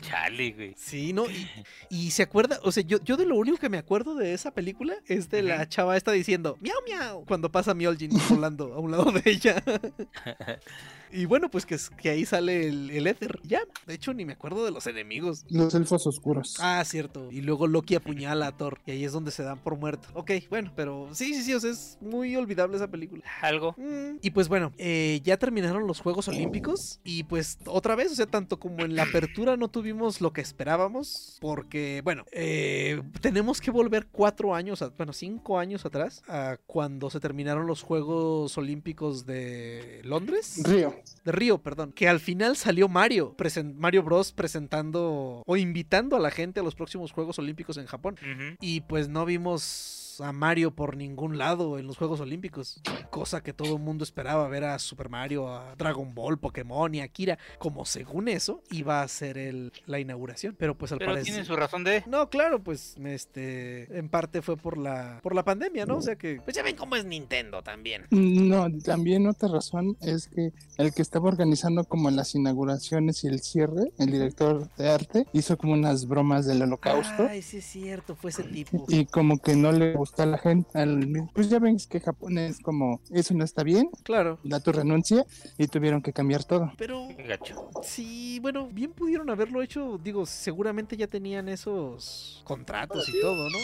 Chale, güey. Sí, ¿no? Y, y se acuerda, o sea, yo, yo de lo único que me acuerdo de esa película es de la chava esta diciendo miau miau cuando pasa Mjolnir volando a un lado de ella. y bueno, pues que, es- que ahí sale el, el éter. Ya, de hecho ni me acuerdo de los enemigos. Los elfos oscuros. Ah, cierto. Y luego Loki apuñala a Thor. Y ahí es donde se dan por muerto. Ok, bueno, pero sí, sí, sí, o sea, es muy olvidable esa película. Algo. Mm, Y pues bueno, eh, ya terminaron los Juegos Olímpicos y pues otra vez, o sea, tanto como en la apertura no tuvimos lo que esperábamos, porque bueno, eh, tenemos que volver cuatro años, a- bueno, cinco años atrás, a cuando se terminaron los Juegos Olímpicos de Londres, Río. De Río, perdón, que al final salió Mario, Mario Bros presentando o invitando a la gente a los próximos Juegos Olímpicos en Japón. Y pues no vimos a Mario por ningún lado en los Juegos Olímpicos. Cosa que todo el mundo esperaba ver a Super Mario, a Dragon Ball, Pokémon y Akira. Como según eso iba a ser el, la inauguración. Pero pues al Pero parecer... tiene su razón de. No, claro, pues este en parte fue por la por la pandemia, ¿no? O sea que pues ya ven cómo es Nintendo también. No, también otra razón es que el que estaba organizando como las inauguraciones y el cierre, el director de arte, hizo como unas bromas del holocausto. Ay, sí es cierto, fue ese tipo. Y como que no le gustó a la gente. al- pues ya ven que Japón es como, eso no está bien, Claro. da tu renuncia y tuvieron que cambiar todo. Pero gacho. Sí, bueno, bien pudieron haberlo hecho. Digo, seguramente ya tenían esos contratos y todo, ¿no?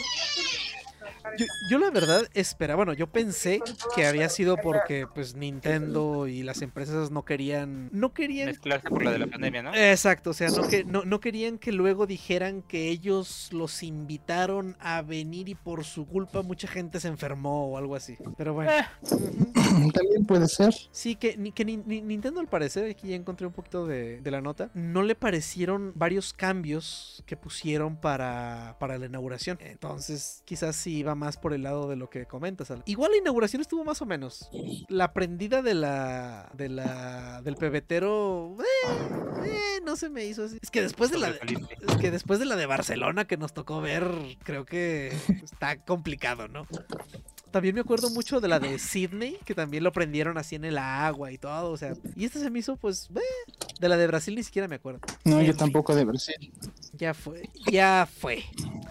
Yo, yo la verdad esperaba, bueno, yo pensé que había sido porque pues Nintendo y las empresas no querían, no querían Mezclarse por la de la pandemia, ¿no? Exacto, o sea, no, que, no, no querían que luego dijeran que ellos los invitaron a venir y por su culpa mucha gente se enfermó o algo así. Pero bueno. Eh. También puede ser. Sí, que, ni- que ni- ni- Nintendo al parecer, aquí ya encontré un poquito de, de la nota, no le parecieron varios cambios que pusieron para, para la inauguración. Entonces, quizás sí iba más por el lado de lo que comentas. Al. Igual la inauguración estuvo más o menos. La prendida de la, de la del pebetero, eh, eh, no se me hizo así. Es que después de la, de, es que después de la de Barcelona que nos tocó ver, creo que está complicado, ¿no? También me acuerdo mucho de la de Sydney, que también lo prendieron así en el agua y todo, o sea, y esta se me hizo, pues, eh, de la de Brasil ni siquiera me acuerdo. No, yo tampoco de Brasil. Ya fue, ya fue.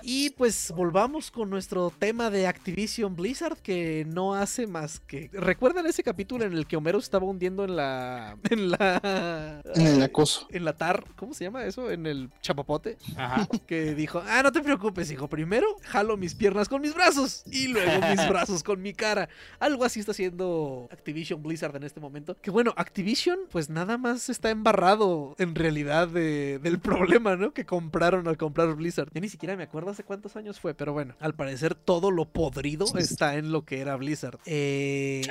Y pues volvamos con nuestro tema de Activision Blizzard, que no hace más que. ¿Recuerdan ese capítulo en el que Homero estaba hundiendo en la. en la. En el acoso. En la tar. ¿Cómo se llama eso? En el chapapote. Ajá. Que dijo: Ah, no te preocupes, hijo. Primero jalo mis piernas con mis brazos. Y luego mis brazos con mi cara. Algo así está haciendo Activision Blizzard en este momento. Que bueno, Activision, pues nada más está embarrado en realidad de, del problema, ¿no? Que compraron al comprar Blizzard. Yo ni siquiera me acuerdo hace cuántos años fue, pero bueno, al parecer todo lo podrido está en lo que era Blizzard. Eh,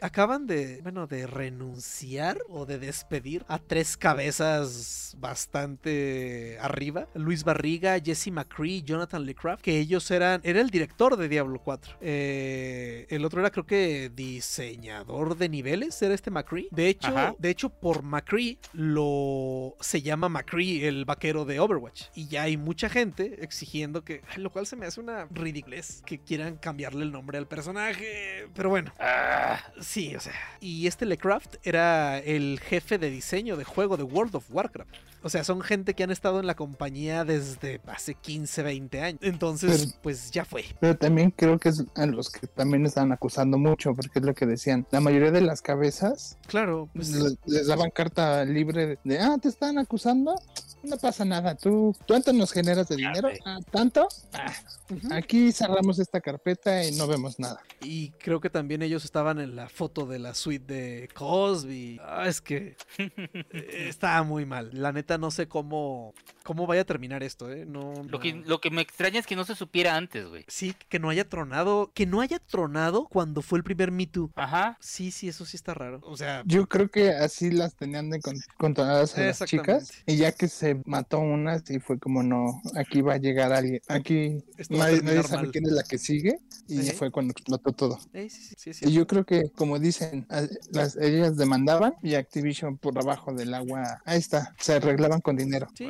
acaban de, bueno, de renunciar o de despedir a tres cabezas bastante arriba. Luis Barriga, Jesse McCree, Jonathan LeCraft, que ellos eran, era el director de Diablo 4. Eh, el otro era creo que diseñador de niveles, era este McCree. De hecho, Ajá. de hecho por McCree lo se llama McCree el vaquero de Overwatch. Y ya hay mucha gente exigiendo que, lo cual se me hace una ridiculez que quieran cambiarle el nombre al personaje. Pero bueno, Ah, Sí, o sea. Y este Lecraft era el jefe de diseño de juego de World of Warcraft. O sea, son gente que han estado en la compañía desde hace 15, 20 años. Entonces, Pero- pues ya fue. Pero también creo que es a los que también están acusando mucho, porque es lo que decían. La mayoría de las cabezas Claro, pues. les, les daban carta libre de, ah, te están acusando. No pasa nada, tú, ¿cuánto nos generas de dinero? "Ah, ¿Tanto? Ah, aquí cerramos esta carpeta y no vemos nada. Y creo que también ellos estaban en la foto de la suite de Cosby. Ah, es que eh, está muy mal. La neta no sé cómo cómo vaya a terminar esto, ¿eh? No, Lo que, no- lo que me extraña es que no se supiera antes, güey. Sí, que no haya tronado, que no haya tronado cuando fue el primer Me Too. Ajá. Sí, sí, eso sí está raro. O sea, Yo creo que así las tenían de con- controladas a las chicas. Y ya que se mató una, sí fue como no, aquí va a llegar alguien. Aquí Esto nadie, sabe mal. quién es la que sigue. Y fue cuando explotó todo. eh, sí, sí, Y yo creo que, como dicen, las, ellas demandaban y Activision por abajo del agua, ahí está, se arreglaban con dinero. Sí.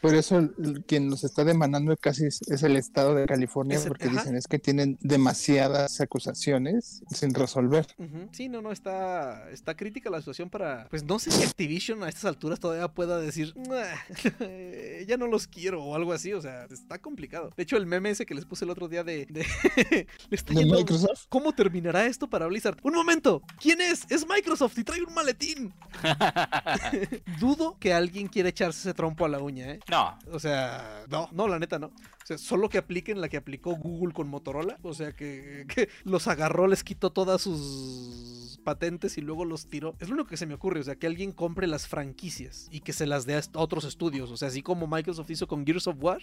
Por eso quien los está demandando casi es, es el estado de California, porque ajá. dicen es que tienen demasiadas acusaciones sin resolver. Sí, no, no, está, está crítica la situación para... Pues no sé si Activision a estas alturas todavía pueda decir, "Nah, ya no los quiero o algo así, o sea, está complicado. De hecho, el meme ese que les puse el otro día de... de- le está ¿De yendo- Microsoft? ¿Cómo terminará esto para Blizzard? ¡Un momento! ¿Quién es? Es Microsoft y trae un maletín. Dudo que alguien quiera echarse ese trompo a la uña, ¿eh? No, O sea, no, no, la neta no. O sea, solo que apliquen la que aplicó Google con Motorola. O sea, que, que los agarró, les quitó todas sus patentes y luego los tiró. Es lo único que se me ocurre. O sea, que alguien compre las franquicias y que se las dé a otros estudios. O sea, así como Microsoft hizo con Gears of War.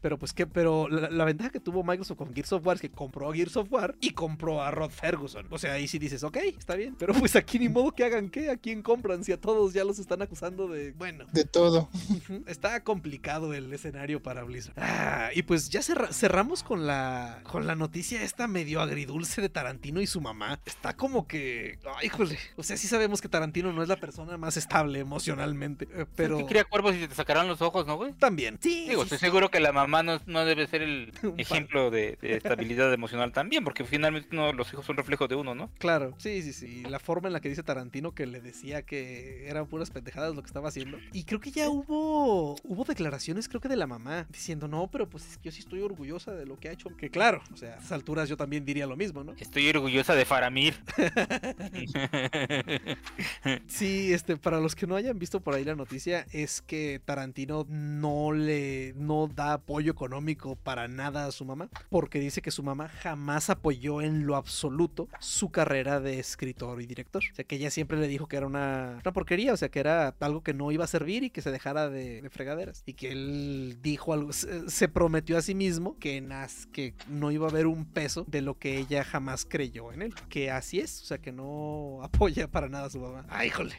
Pero pues que, pero la, la ventaja que tuvo Microsoft con Gears of War es que compró a Gears of War y compró a Rod Ferguson. O sea, ahí sí dices, ok, está bien. Pero pues aquí ni modo que hagan qué, a quién compran si a todos ya los están acusando de, bueno, De todo. Ujú, Está complicado el escenario para Blizzard. Ah, y pues ya cerra- cerramos con la con la noticia esta medio agridulce de Tarantino y su mamá. Está como que, ay, híjole, o sea, sí sabemos que Tarantino no es la persona más estable emocionalmente, eh, pero ¿Qué cría cuervos y te sacarán los ojos, no, güey? también. Sí, Digo, sí, estoy sí. seguro que la mamá no, no debe ser el ejemplo de, de estabilidad emocional también, porque finalmente no, los hijos son reflejo de uno, ¿no? Claro, sí, sí, sí. La forma en la que dice Tarantino que le decía que eran puras pendejadas lo que estaba haciendo. Y creo que ya hubo hubo declaraciones, creo que de la mamá, diciendo, no, pero pues es que yo sí estoy orgullosa de lo que ha hecho. Que claro, o sea, a estas alturas yo también diría lo mismo, ¿no? Estoy orgullosa de Faramir. Sí, este, para los que no hayan visto por ahí la noticia, es que Tarantino no le no da apoyo económico para nada a su mamá, porque dice que su mamá jamás apoyó en lo absoluto su carrera de escritor y director. O sea, que ella siempre le dijo que era una, una porquería, o sea, que era algo que no iba a servir y que se dejara de, de fregaderas. Y que él dijo algo, se, se prometió a sí mismo que, nas- que no iba a haber un peso de lo que ella jamás creyó en él. Que así es, o sea, que no, apoya para nada a su mamá. Ay, híjole.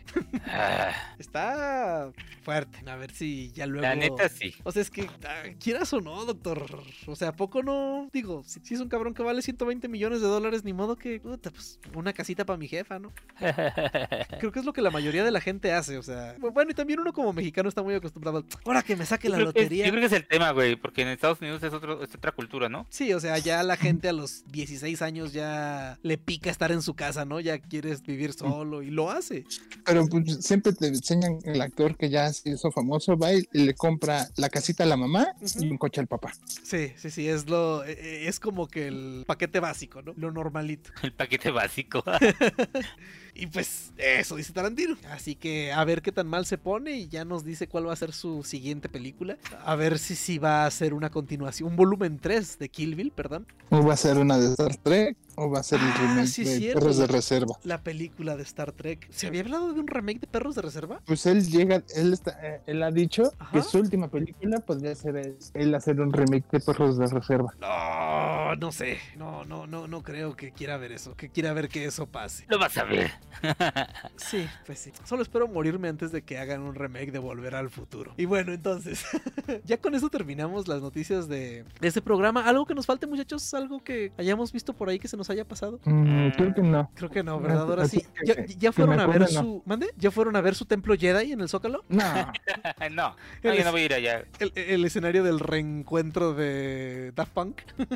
Ah, Está fuerte. A ver si ya luego. la neta sí. O sea, es que ah, quieras o no, doctor. O sea, ¿a poco no? Digo, si, si es un cabrón que vale 120 millones de dólares, ni modo que. puta, pues, una casita para mi jefa, ¿no? Creo que es lo que la mayoría de la gente hace. O sea, bueno, y también uno como mexicano está muy acostumbrado. al, Ahora que me saque la lotería. yo creo que es el tema, güey, porque en Estados Unidos es, otro, es otra cultura, ¿no? Sí, o sea, ya la gente a los 16 años ya le pica estar en su casa, ¿no? Ya quieres vivir solo y lo hace. Pero pues siempre te enseñan el actor que ya se hizo famoso, va y le compra la casita a la mamá y un coche al papá. Sí, sí, sí, es lo eh, eh, es como que el paquete básico, ¿no? Lo normalito. El paquete básico. Y pues eso dice Tarantino. Así que a ver qué tan mal se pone y ya nos dice cuál va a ser su siguiente película. A ver si si va a ser una continuación, un volumen 3 de Kill Bill, perdón. O va a ser una de Star Trek o va a ser el Ah, remake sí de cierto. Perros de Reserva. La película de Star Trek. ¿Se había hablado de un remake de Perros de Reserva? Pues él llega, él está, eh, él ha dicho Ajá. que su última película podría ser él, él hacer un remake de Perros de Reserva. No, no sé. No, no, no, no creo que quiera ver eso. Que quiera ver que eso pase. Lo vas a ver. Sí, pues sí. Solo espero morirme antes de que hagan un remake de Volver al Futuro. Y bueno, entonces, ya con eso terminamos las noticias de, de este programa. ¿Algo que nos falte, muchachos? ¿Algo que hayamos visto por ahí que se nos haya pasado? Mm, creo que no. Creo que no, ¿verdad? Ahora Así sí. ¿Ya, fueron a ver no. su... ¿Mande? ¿Ya fueron a ver su templo Jedi en el Zócalo? No, no, El no, yo es- no voy a ir allá. El, el escenario del reencuentro de Daft Punk.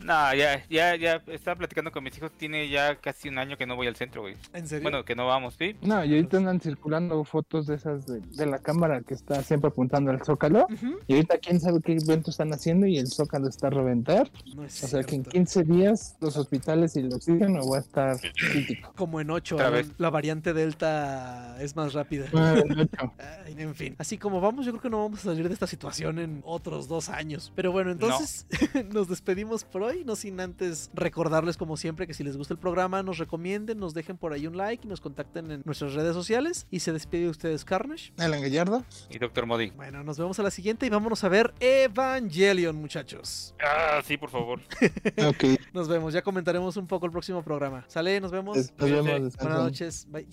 No, ya, ya, ya estaba platicando con mis hijos. Tiene ya casi un año que no voy al centro, güey. ¿En serio? Bueno, que no vamos, ¿sí? no, y ahorita andan circulando fotos de esas de, de la cámara que está siempre apuntando al Zócalo. Y ahorita quién sabe qué evento están haciendo y el Zócalo está a reventar. No es O sea que en cierto. 15 días los hospitales y el oxígeno va a estar crítico. Como en 8, Otra vez. la variante Delta es más rápida. Ay, en fin, así como vamos, yo creo que no vamos a salir de esta situación en otros dos años. Pero bueno, entonces nos despedimos por hoy, no sin antes recordarles como siempre que si les gusta el programa nos recomienden, nos dejen por ahí un like y nos contacten en nuestras redes sociales. Y se despide de ustedes Carnage. Alan Gallardo. Y Doctor Modi. Bueno, nos vemos a la siguiente y vámonos a ver Evangelion, muchachos. Ah, sí, por favor. Ok. Nos vemos, ya comentaremos un poco el próximo programa. Sale, nos vemos. Nos Cuídense. vemos. Buenas noches, bye.